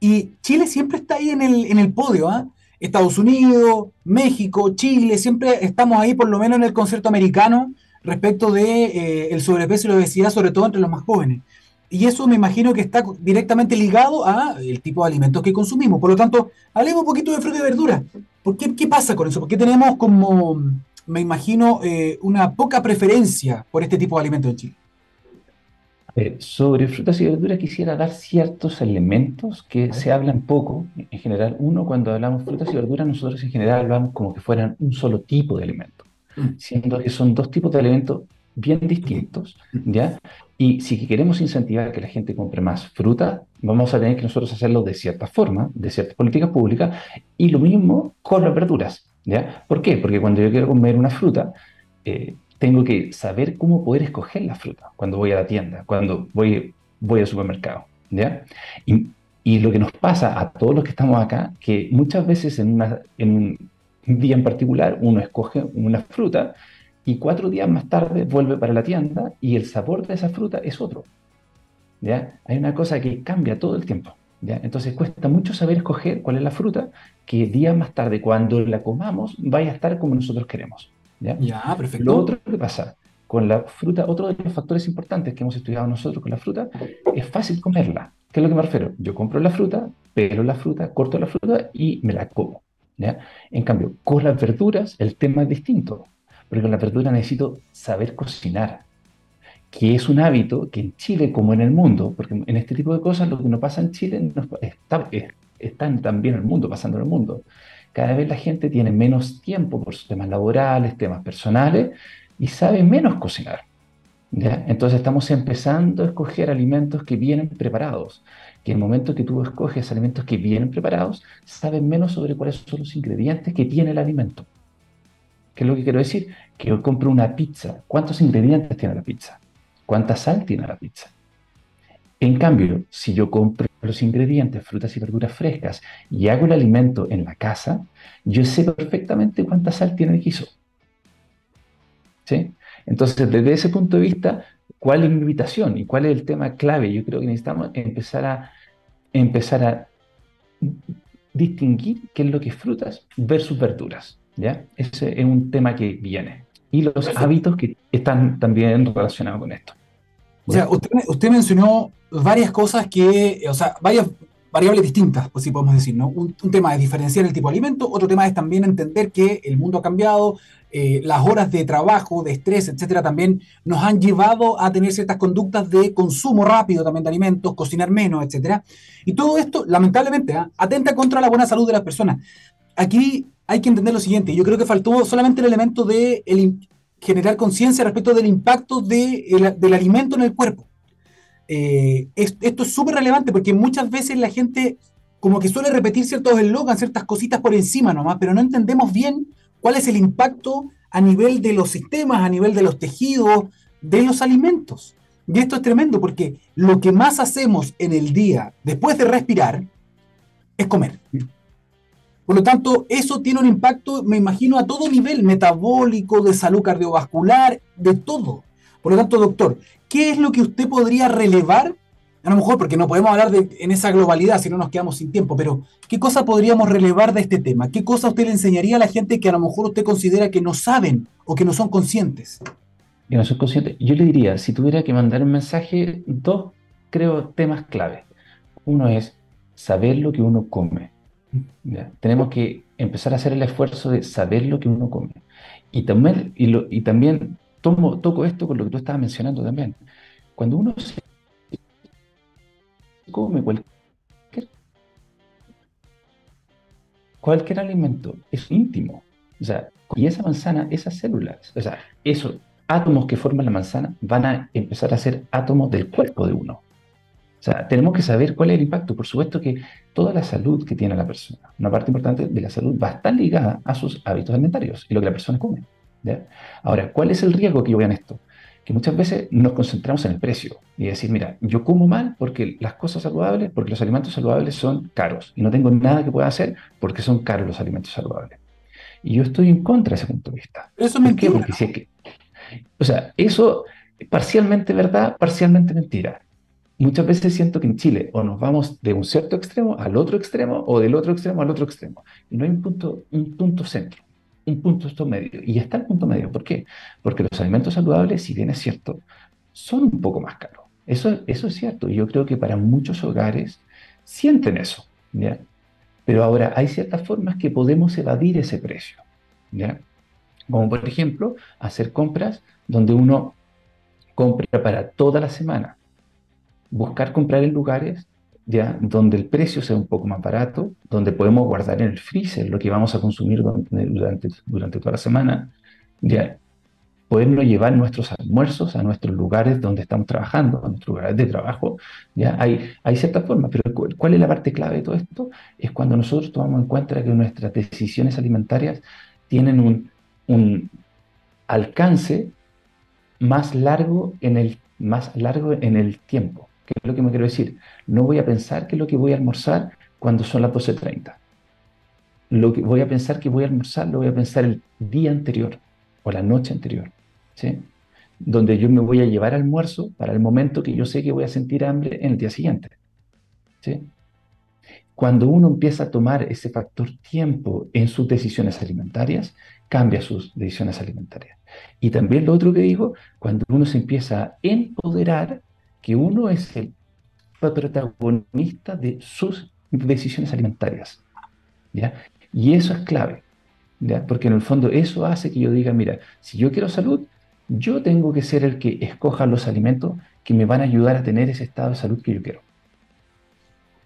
Y Chile siempre está ahí en el, en el podio, ¿ah? Estados Unidos, México, Chile, siempre estamos ahí por lo menos en el concierto americano respecto de eh, el sobrepeso y la obesidad, sobre todo entre los más jóvenes. Y eso me imagino que está directamente ligado a el tipo de alimentos que consumimos. Por lo tanto, hablemos un poquito de fruta y verdura. ¿Por qué, qué pasa con eso? ¿Por qué tenemos como, me imagino, eh, una poca preferencia por este tipo de alimentos en Chile? Eh, sobre frutas y verduras quisiera dar ciertos elementos que se hablan poco en general. Uno, cuando hablamos frutas y verduras, nosotros en general hablamos como que fueran un solo tipo de alimento, mm. siendo que son dos tipos de alimentos bien distintos, ¿ya? Y si queremos incentivar que la gente compre más fruta, vamos a tener que nosotros hacerlo de cierta forma, de ciertas políticas públicas, y lo mismo con las verduras, ¿ya? ¿Por qué? Porque cuando yo quiero comer una fruta, eh, tengo que saber cómo poder escoger la fruta cuando voy a la tienda, cuando voy, voy al supermercado. ¿ya? Y, lo que nos pasa a todos los que estamos acá, que muchas veces en, en un día en particular uno escoge una fruta y cuatro días más tarde vuelve para la tienda y el sabor de esa fruta es otro. ¿ya? Hay una cosa que cambia todo el tiempo. ¿ya? Entonces cuesta mucho saber escoger cuál es la fruta que días más tarde, cuando la comamos, vaya a estar como nosotros queremos. ¿Ya? perfecto. Lo otro que pasa con la fruta, otro de los factores importantes que hemos estudiado nosotros con la fruta, es fácil comerla. ¿Qué es lo que me refiero? Yo compro la fruta, pelo la fruta, corto la fruta y me la como. ¿ya? En cambio, con las verduras el tema es distinto, porque con la verdura necesito saber cocinar, que es un hábito que en Chile como en el mundo, porque en este tipo de cosas lo que no pasa en Chile está, está también en el mundo, pasando en el mundo cada vez la gente tiene menos tiempo por sus temas laborales, temas personales, y sabe menos cocinar. Entonces estamos empezando a escoger alimentos que vienen preparados, que en el momento que tú escoges alimentos que vienen preparados, sabes menos sobre cuáles son los ingredientes que tiene el alimento. ¿Qué es lo que quiero decir? Que yo compro una pizza. ¿Cuántos ingredientes tiene la pizza? ¿Cuánta sal tiene la pizza? En cambio, si yo compro los ingredientes, frutas y verduras frescas, y hago el alimento en la casa, yo sé perfectamente cuánta sal tiene el guiso. ¿Sí? Entonces, desde ese punto de vista, ¿cuál es mi invitación y cuál es el tema clave? Yo creo que necesitamos empezar a, empezar a distinguir qué es lo que es frutas versus verduras. ¿ya? Ese es un tema que viene. Y los hábitos que están también relacionados con esto. O sea, usted, mencionó varias cosas que, o sea, varias variables distintas, pues sí podemos decir, ¿no? Un, tema es diferenciar el tipo de alimento, otro tema es también entender que el mundo ha cambiado, eh, las horas de trabajo, de estrés, etcétera, también nos han llevado a tener ciertas conductas de consumo rápido también de alimentos, cocinar menos, etcétera. Y todo esto, lamentablemente, ¿ah? atenta contra la buena salud de las personas. Aquí hay que entender lo siguiente, yo creo que faltó solamente el elemento de generar conciencia respecto del impacto del alimento en el cuerpo. Eh, esto es súper relevante porque muchas veces la gente como que suele repetir ciertos eslogans, ciertas cositas por encima nomás, pero no entendemos bien cuál es el impacto a nivel de los sistemas, a nivel de los tejidos, de los alimentos. Y esto es tremendo porque lo que más hacemos en el día después de respirar es comer. Por lo tanto, eso tiene un impacto, me imagino, a todo nivel, metabólico, de salud cardiovascular, de todo. Por lo tanto, doctor, ¿qué es lo que usted podría relevar? A lo mejor, porque no podemos hablar en esa globalidad si no nos quedamos sin tiempo, pero ¿qué cosa podríamos relevar de este tema? ¿Qué cosa usted le enseñaría a la gente que a lo mejor usted considera que no saben o que no son conscientes? Que no son conscientes. Yo le diría, si tuviera que mandar un mensaje, dos, creo, temas clave. Uno es saber lo que uno come. Tenemos que empezar a hacer el esfuerzo de saber lo que uno come. Y también, y, también tomo, toco esto con lo que tú estabas mencionando también. Cuando uno se come cualquier, cualquier alimento, es íntimo. O sea, y esa manzana, esas células, o sea, esos átomos que forman la manzana van a empezar a ser átomos del cuerpo de uno. O sea, tenemos que saber cuál es el impacto. Por supuesto que toda la salud que tiene la persona, una parte importante de la salud va a estar ligada a sus hábitos alimentarios y lo que la persona come. Ahora, ¿cuál es el riesgo que yo veo en esto? Que muchas veces nos concentramos en el precio y decir, mira, yo como mal porque las cosas saludables, porque los alimentos saludables son caros y no tengo nada que pueda hacer porque son caros los alimentos saludables. Y yo estoy en contra de ese punto de vista. Eso es mentira. Porque si es que, o sea, eso parcialmente verdad, parcialmente mentira muchas veces siento que en Chile o nos vamos de un cierto extremo al otro extremo o del otro extremo al otro extremo. Y no hay un punto, un punto centro, un punto esto medio. Y está el punto medio. ¿Por qué? Porque los alimentos saludables, si bien es cierto, son un poco más caros. Eso, eso es cierto. Y yo creo que para muchos hogares sienten eso. ¿ya? Pero ahora hay ciertas formas que podemos evadir ese precio. ¿ya? Como por ejemplo, hacer compras donde uno compra para toda la semana buscar comprar en lugares ya donde el precio sea un poco más barato, donde podemos guardar en el freezer lo que vamos a consumir durante, durante toda la semana, ya podernos llevar nuestros almuerzos a nuestros lugares donde estamos trabajando, a nuestros lugares de trabajo. ¿ya? Hay, hay ciertas formas, pero ¿cuál es la parte clave de todo esto? Es cuando nosotros tomamos en cuenta que nuestras decisiones alimentarias tienen un, un alcance más largo en el, más largo en el tiempo. ¿Qué es lo que me quiero decir? No voy a pensar qué es lo que voy a almorzar cuando son las 12.30. Lo que voy a pensar que voy a almorzar, lo voy a pensar el día anterior o la noche anterior. ¿sí? Donde yo me voy a llevar almuerzo para el momento que yo sé que voy a sentir hambre en el día siguiente. ¿sí? Cuando uno empieza a tomar ese factor tiempo en sus decisiones alimentarias, cambia sus decisiones alimentarias. Y también lo otro que digo, cuando uno se empieza a empoderar que uno es el protagonista de sus decisiones alimentarias. ¿ya? Y eso es clave, ¿ya? porque en el fondo eso hace que yo diga, mira, si yo quiero salud, yo tengo que ser el que escoja los alimentos que me van a ayudar a tener ese estado de salud que yo quiero.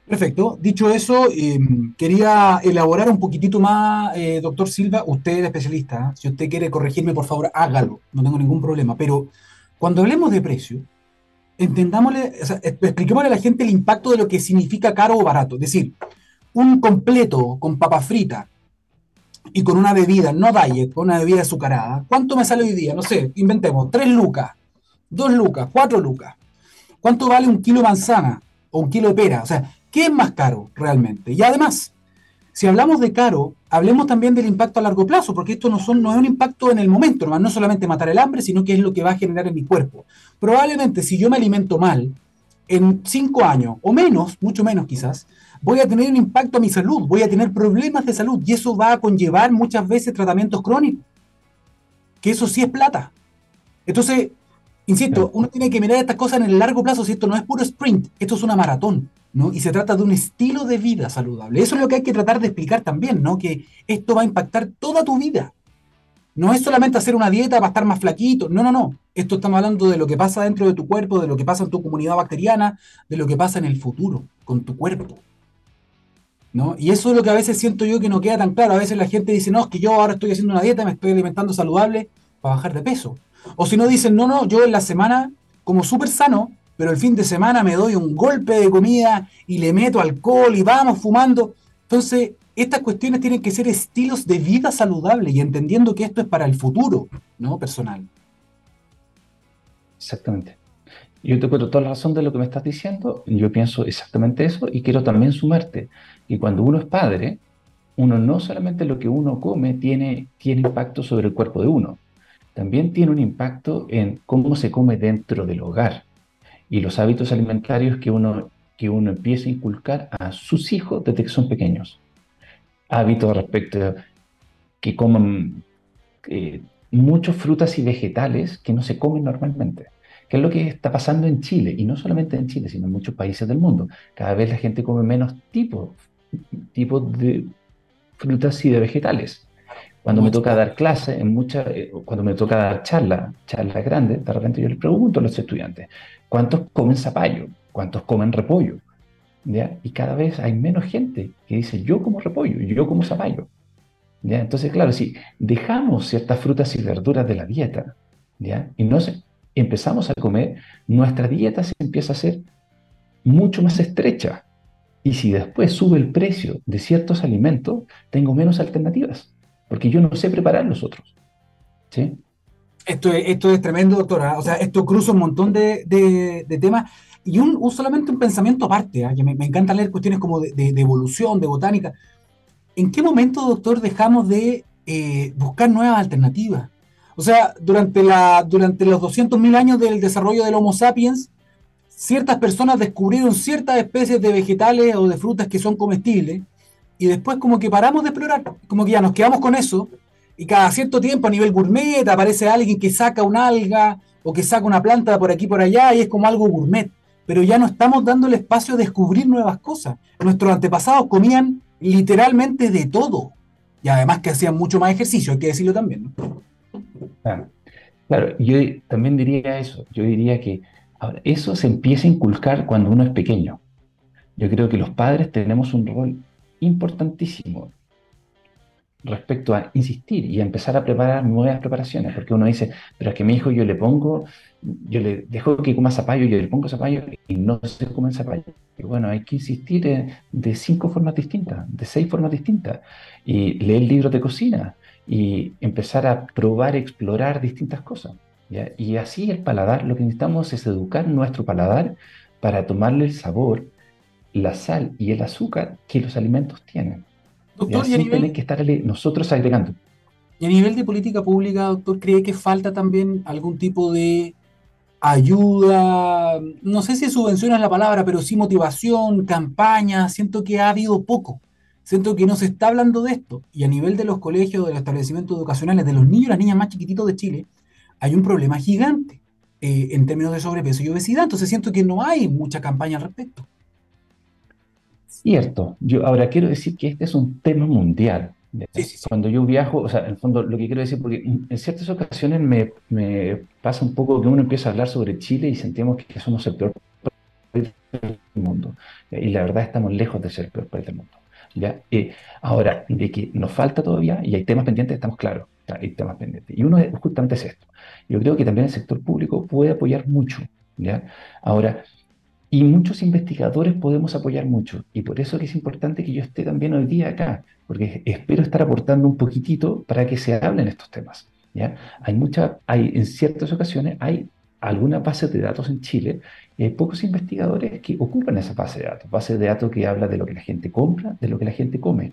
Perfecto. Dicho eso, em, quería elaborar un poquitito más, eh, doctor Silva, usted es especialista. ¿eh? Si usted quiere corregirme, por favor, hágalo. No tengo ningún problema. Pero cuando hablemos de precio, entendámosle, expliquémosle a la gente el impacto de lo que significa caro o barato. Es decir, un completo con papa frita y con una bebida, no diet, con una bebida azucarada, ¿cuánto me sale hoy día? No sé, inventemos, 3 lucas, 2 lucas, 4 lucas. ¿Cuánto vale un kilo de manzana o un kilo de pera? O sea, ¿qué es más caro realmente? Y además, si hablamos de caro, hablemos también del impacto a largo plazo, porque esto no, son, no es un impacto en el momento, no solamente matar el hambre, sino que es lo que va a generar en mi cuerpo. Probablemente si yo me alimento mal, en 5 años o menos, mucho menos quizás, voy a tener un impacto a mi salud, voy a tener problemas de salud y eso va a conllevar muchas veces tratamientos crónicos, que eso sí es plata. Entonces, insisto, uno tiene que mirar estas cosas en el largo plazo, si esto no es puro sprint, esto es una maratón, ¿no? Y se trata de un estilo de vida saludable. Eso es lo que hay que tratar de explicar también, ¿no? Que esto va a impactar toda tu vida. No es solamente hacer una dieta para estar más flaquito, no, no, no. Esto estamos hablando de lo que pasa dentro de tu cuerpo, de lo que pasa en tu comunidad bacteriana, de lo que pasa en el futuro con tu cuerpo. Y eso es lo que a veces siento yo que no queda tan claro. A veces la gente dice, no, es que yo ahora estoy haciendo una dieta, me estoy alimentando saludable para bajar de peso. O si no dicen, no, no, yo en la semana como súper sano, pero el fin de semana me doy un golpe de comida y le meto alcohol y vamos fumando. Entonces, estas cuestiones tienen que ser estilos de vida saludable y entendiendo que esto es para el futuro, ¿no? Personal. Exactamente. Yo te cuento toda la razón de lo que me estás diciendo. Yo pienso exactamente eso y quiero también sumarte. Y cuando uno es padre, uno no solamente lo que uno come tiene, tiene impacto sobre el cuerpo de uno, también tiene un impacto en cómo se come dentro del hogar y los hábitos alimentarios que uno, que uno empieza a inculcar a sus hijos desde que son pequeños. Hábitos respecto a que coman eh, muchas frutas y vegetales que no se comen normalmente ¿Qué es lo que está pasando en Chile? Y no solamente en Chile, sino en muchos países del mundo. Cada vez la gente come menos tipos tipo de frutas y de vegetales. Cuando me toca dar clase, en muchas, eh, cuando me toca dar charlas, charlas grandes, de repente yo les pregunto a los estudiantes, ¿cuántos comen zapallo? ¿Cuántos comen repollo? ¿Ya? Y cada vez hay menos gente que dice, yo como repollo, yo como zapallo. ¿Ya? Entonces, claro, si dejamos ciertas frutas y verduras de la dieta, ¿ya? y no se, empezamos a comer, nuestra dieta se empieza a hacer mucho más estrecha. Y si después sube el precio de ciertos alimentos, tengo menos alternativas, porque yo no sé preparar los otros. ¿Sí? Esto es, esto es tremendo, doctora. O sea, esto cruza un montón de, temas y un, solamente un pensamiento aparte, ¿ah? que me, encanta leer cuestiones como de, evolución, de botánica. ¿En qué momento, doctor, dejamos de eh, buscar nuevas alternativas? O sea, durante, la, durante los 200.000 años del desarrollo del Homo sapiens, ciertas personas descubrieron ciertas especies de vegetales o de frutas que son comestibles y después como que paramos de explorar, como que ya nos quedamos con eso y cada cierto tiempo a nivel gourmet aparece alguien que saca un alga o que saca una planta por aquí por allá y es como algo gourmet, pero ya no estamos dando el espacio a descubrir nuevas cosas. Nuestros antepasados comían literalmente de todo y además que hacían mucho más ejercicio, hay que decirlo también. ¿no? Claro. yo también diría eso. Yo diría que ahora, eso se empieza a inculcar cuando uno es pequeño. Yo creo que los padres tenemos un rol importantísimo respecto a insistir y a empezar a preparar nuevas preparaciones, porque uno dice, pero es que mi hijo yo le pongo, yo le dejo que coma zapallo, yo le pongo zapallo y no se come zapallo. Y bueno, hay que insistir de cinco formas distintas, de seis formas distintas, y leer libros de cocina, y empezar a probar, explorar distintas cosas. Y así el paladar, lo que necesitamos es educar nuestro paladar para tomarle el sabor, la sal y el azúcar que los alimentos tienen. Doctor, y así nivel, que estar nosotros agregando. Y a nivel de política pública, doctor, ¿cree que falta también algún tipo de ayuda? No sé si subvención es la palabra, pero sí motivación, campaña. Siento que ha habido poco siento que no se está hablando de esto. Y a nivel de los colegios, de los establecimientos educacionales, de los niños y las niñas más chiquititos de Chile, hay un problema gigante eh, en términos de sobrepeso y obesidad. Entonces siento que no hay mucha campaña al respecto. Cierto. Yo ahora quiero decir que este es un tema mundial. Cuando yo viajo, o sea, en el fondo lo que quiero decir, porque en ciertas ocasiones me, me pasa un poco que uno empieza a hablar sobre Chile y sentimos que somos el peor país del mundo. Y la verdad estamos lejos de ser el peor país del mundo. ¿ya? Eh, ahora, de que nos falta todavía y hay temas pendientes, estamos claros, hay temas pendientes. Y uno es, justamente es esto. Yo creo que también el sector público puede apoyar mucho, ¿ya? Ahora, Y muchos investigadores podemos apoyar mucho. Y por eso que es importante que yo esté también hoy día acá, porque espero estar aportando un poquitito para que se hablen estos temas. ¿ya? Hay mucha, hay, en ciertas ocasiones hay algunas bases de datos en Chile y hay pocos investigadores que ocupan esa base de datos, base de datos que habla de lo que la gente compra, de lo que la gente come.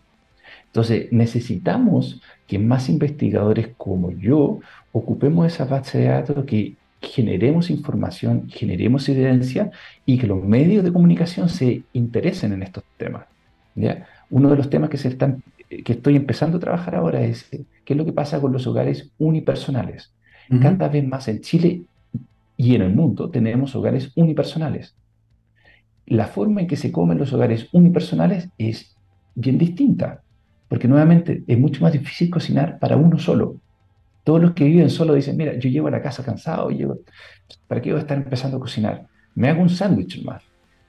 Entonces, necesitamos que más investigadores como yo ocupemos esa base de datos, que generemos información, generemos evidencia y que los medios de comunicación se interesen en estos temas. ¿ya? Uno de los temas que, se están, que estoy empezando a trabajar ahora es qué es lo que pasa con los hogares unipersonales. Cada vez más en Chile y en el mundo tenemos hogares unipersonales. La forma en que se comen los hogares unipersonales es bien distinta. Porque nuevamente es mucho más difícil cocinar para uno solo. Todos los que viven solo dicen, mira, yo llego a la casa cansado, llego, ¿para qué voy a estar empezando a cocinar? Me hago un sándwich más.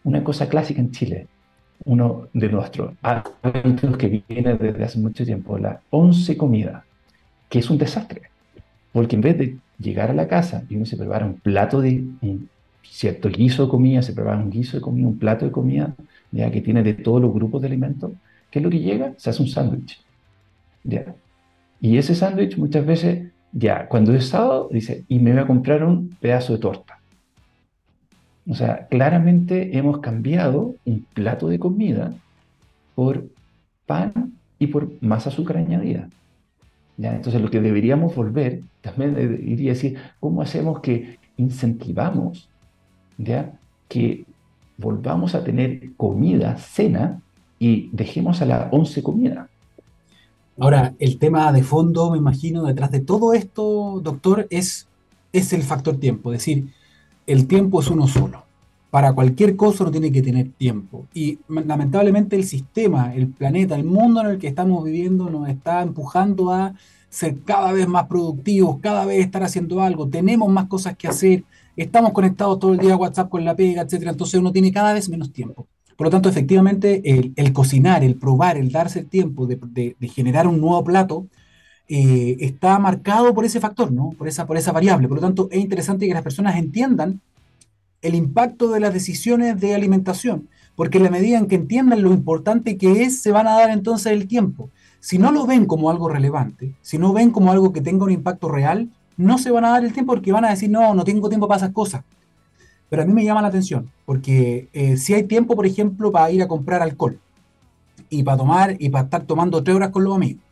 Una cosa clásica en Chile, uno de nuestros hábitos que viene desde hace mucho tiempo, la once comida, que es un desastre. Porque en vez de llegar a la casa y uno se prepara un plato de cierto guiso de comida, se prepara un guiso de comida, un plato de comida, ya que tiene de todos los grupos de alimentos, ¿Qué es lo que llega? Se hace un sándwich. ¿Ya? Y ese sándwich muchas veces, ya, cuando es sábado, dice, y me voy a comprar un pedazo de torta. O sea, claramente hemos cambiado un plato de comida por pan y por más azúcar añadida. ¿Ya? Entonces, lo que deberíamos volver, también iría a decir, ¿cómo hacemos que incentivamos ¿ya? que volvamos a tener comida, cena, y dejemos a la once comida. Ahora, el tema de fondo, me imagino, detrás de todo esto, doctor, es, es el factor tiempo. Es decir, el tiempo es uno solo. Para cualquier cosa uno tiene que tener tiempo. Y lamentablemente el sistema, el planeta, el mundo en el que estamos viviendo nos está empujando a ser cada vez más productivos, cada vez estar haciendo algo. Tenemos más cosas que hacer. Estamos conectados todo el día a WhatsApp con la pega, etcétera. Entonces uno tiene cada vez menos tiempo. Por lo tanto, efectivamente, el, cocinar, el probar, el darse el tiempo de, generar un nuevo plato, eh, está marcado por ese factor, ¿no? Por esa, por esa variable. Por lo tanto, es interesante que las personas entiendan el impacto de las decisiones de alimentación, porque en la medida en que entiendan lo importante que es, se van a dar entonces el tiempo. Si no lo ven como algo relevante, si no ven como algo que tenga un impacto real, no se van a dar el tiempo porque van a decir, no, no tengo tiempo para esas cosas. Pero a mí me llama la atención, porque eh, si hay tiempo, por ejemplo, para ir a comprar alcohol y para tomar y para estar tomando tres horas con los amigos.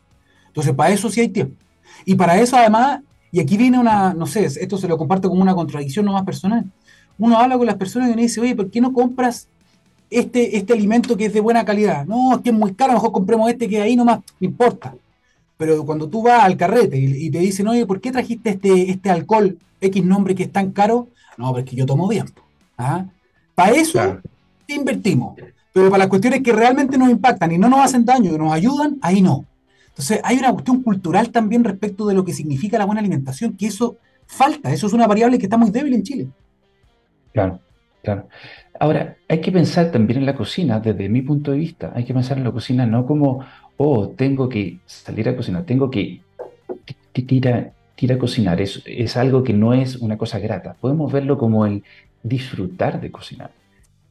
Entonces, para eso sí hay tiempo. Y para eso, además, y aquí viene una, no sé, esto se lo comparto como una contradicción no más personal. Uno habla con las personas y uno dice, oye, ¿por qué no compras este, este alimento que es de buena calidad? No, es que es muy caro, mejor compremos este que ahí nomás, no importa. Pero cuando tú vas al carrete y, te dicen, oye, ¿por qué trajiste este, este alcohol X nombre que es tan caro? No, porque yo tomo bien. ¿ah? Para eso invertimos. Pero para las cuestiones que realmente nos impactan y no nos hacen daño, que nos ayudan, ahí no. Entonces hay una cuestión cultural también respecto de lo que significa la buena alimentación, que eso falta, eso es una variable que está muy débil en Chile. Claro, claro. Ahora, hay que pensar también en la cocina, desde mi punto de vista, hay que pensar en la cocina no como, oh, tengo que salir a cocinar, tengo que tirar, ir a cocinar es, es algo que no es una cosa grata. Podemos verlo como el disfrutar de cocinar.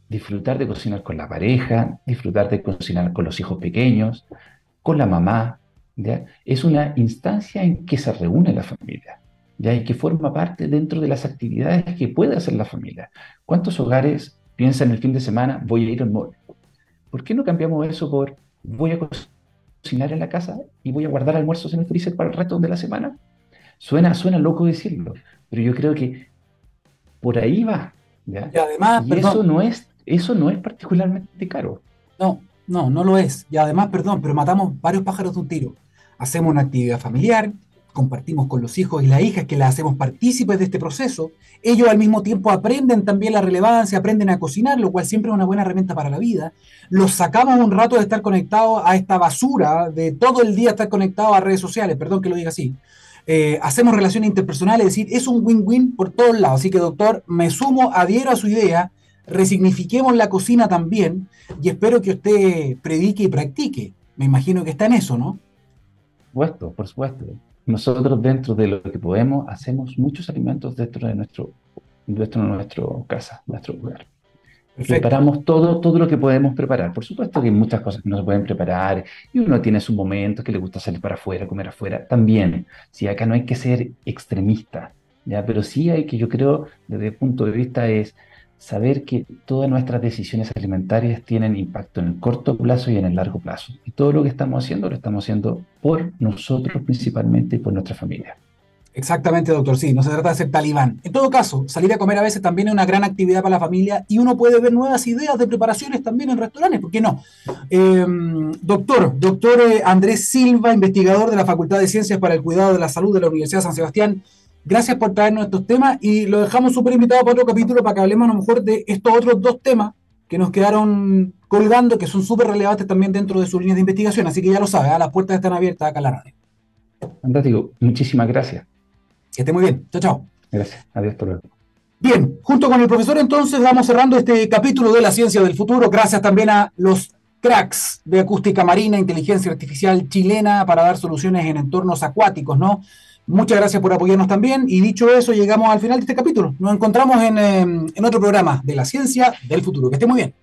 Disfrutar de cocinar con la pareja, disfrutar de cocinar con los hijos pequeños, con la mamá. ¿ya? Es una instancia en que se reúne la familia ¿ya? y que forma parte dentro de las actividades que puede hacer la familia. ¿Cuántos hogares piensan el fin de semana voy a ir al mall? ¿Por qué no cambiamos eso por voy a cocinar en la casa y voy a guardar almuerzos en el freezer para el resto de la semana? Suena, suena loco decirlo, pero yo creo que por ahí va. Y además, eso no es, eso no es particularmente caro. No, no, no lo es. Y además, perdón, pero matamos varios pájaros de un tiro. Hacemos una actividad familiar, compartimos con los hijos y las hijas que las hacemos partícipes de este proceso. Ellos al mismo tiempo aprenden también la relevancia, aprenden a cocinar, lo cual siempre es una buena herramienta para la vida. Los sacamos un rato de estar conectados a esta basura, de todo el día estar conectados a redes sociales, perdón que lo diga así. Eh, hacemos relaciones interpersonales, es decir, es un win-win por todos lados. Así que, doctor, me sumo, adhiero a su idea, resignifiquemos la cocina también y espero que usted predique y practique. Me imagino que está en eso, ¿no? Por supuesto, por supuesto. Nosotros dentro de lo que podemos hacemos muchos alimentos dentro de nuestro, dentro de nuestro casa, nuestro Preparamos todo, todo lo que podemos preparar. Por supuesto que muchas cosas no se pueden preparar y uno tiene sus momentos que le gusta salir para afuera, comer afuera. También, si acá no hay que ser extremista, ¿ya? pero sí hay que, yo creo, desde el punto de vista es saber que todas nuestras decisiones alimentarias tienen impacto en el corto plazo y en el largo plazo. Y todo lo que estamos haciendo lo estamos haciendo por nosotros principalmente y por nuestra familia. Exactamente, doctor. Sí, no se trata de ser talibán. En todo caso, salir a comer a veces también es una gran actividad para la familia y uno puede ver nuevas ideas de preparaciones también en restaurantes, ¿por qué no? Em, doctor, doctor eh, Andrés Silva, investigador de la Facultad de Ciencias para el Cuidado de la Salud de la Universidad de San Sebastián, gracias por traernos estos temas y lo dejamos súper invitado para otro capítulo para que hablemos a lo mejor de estos otros dos temas que nos quedaron colgando, que son súper relevantes también dentro de sus líneas de investigación. Así que ya lo sabe, ¿eh? las puertas están abiertas acá en la radio. Fantástico, muchísimas gracias. Que esté muy bien. Chao, chao. Gracias. Adiós por luego. Bien, junto con el profesor entonces vamos cerrando este capítulo de la ciencia del futuro. Gracias también a los cracks de acústica marina, inteligencia artificial chilena para dar soluciones en entornos acuáticos, ¿no? Muchas gracias por apoyarnos también. Y dicho eso, llegamos al final de este capítulo. Nos encontramos en, eh, en otro programa de la ciencia del futuro. Que esté muy bien.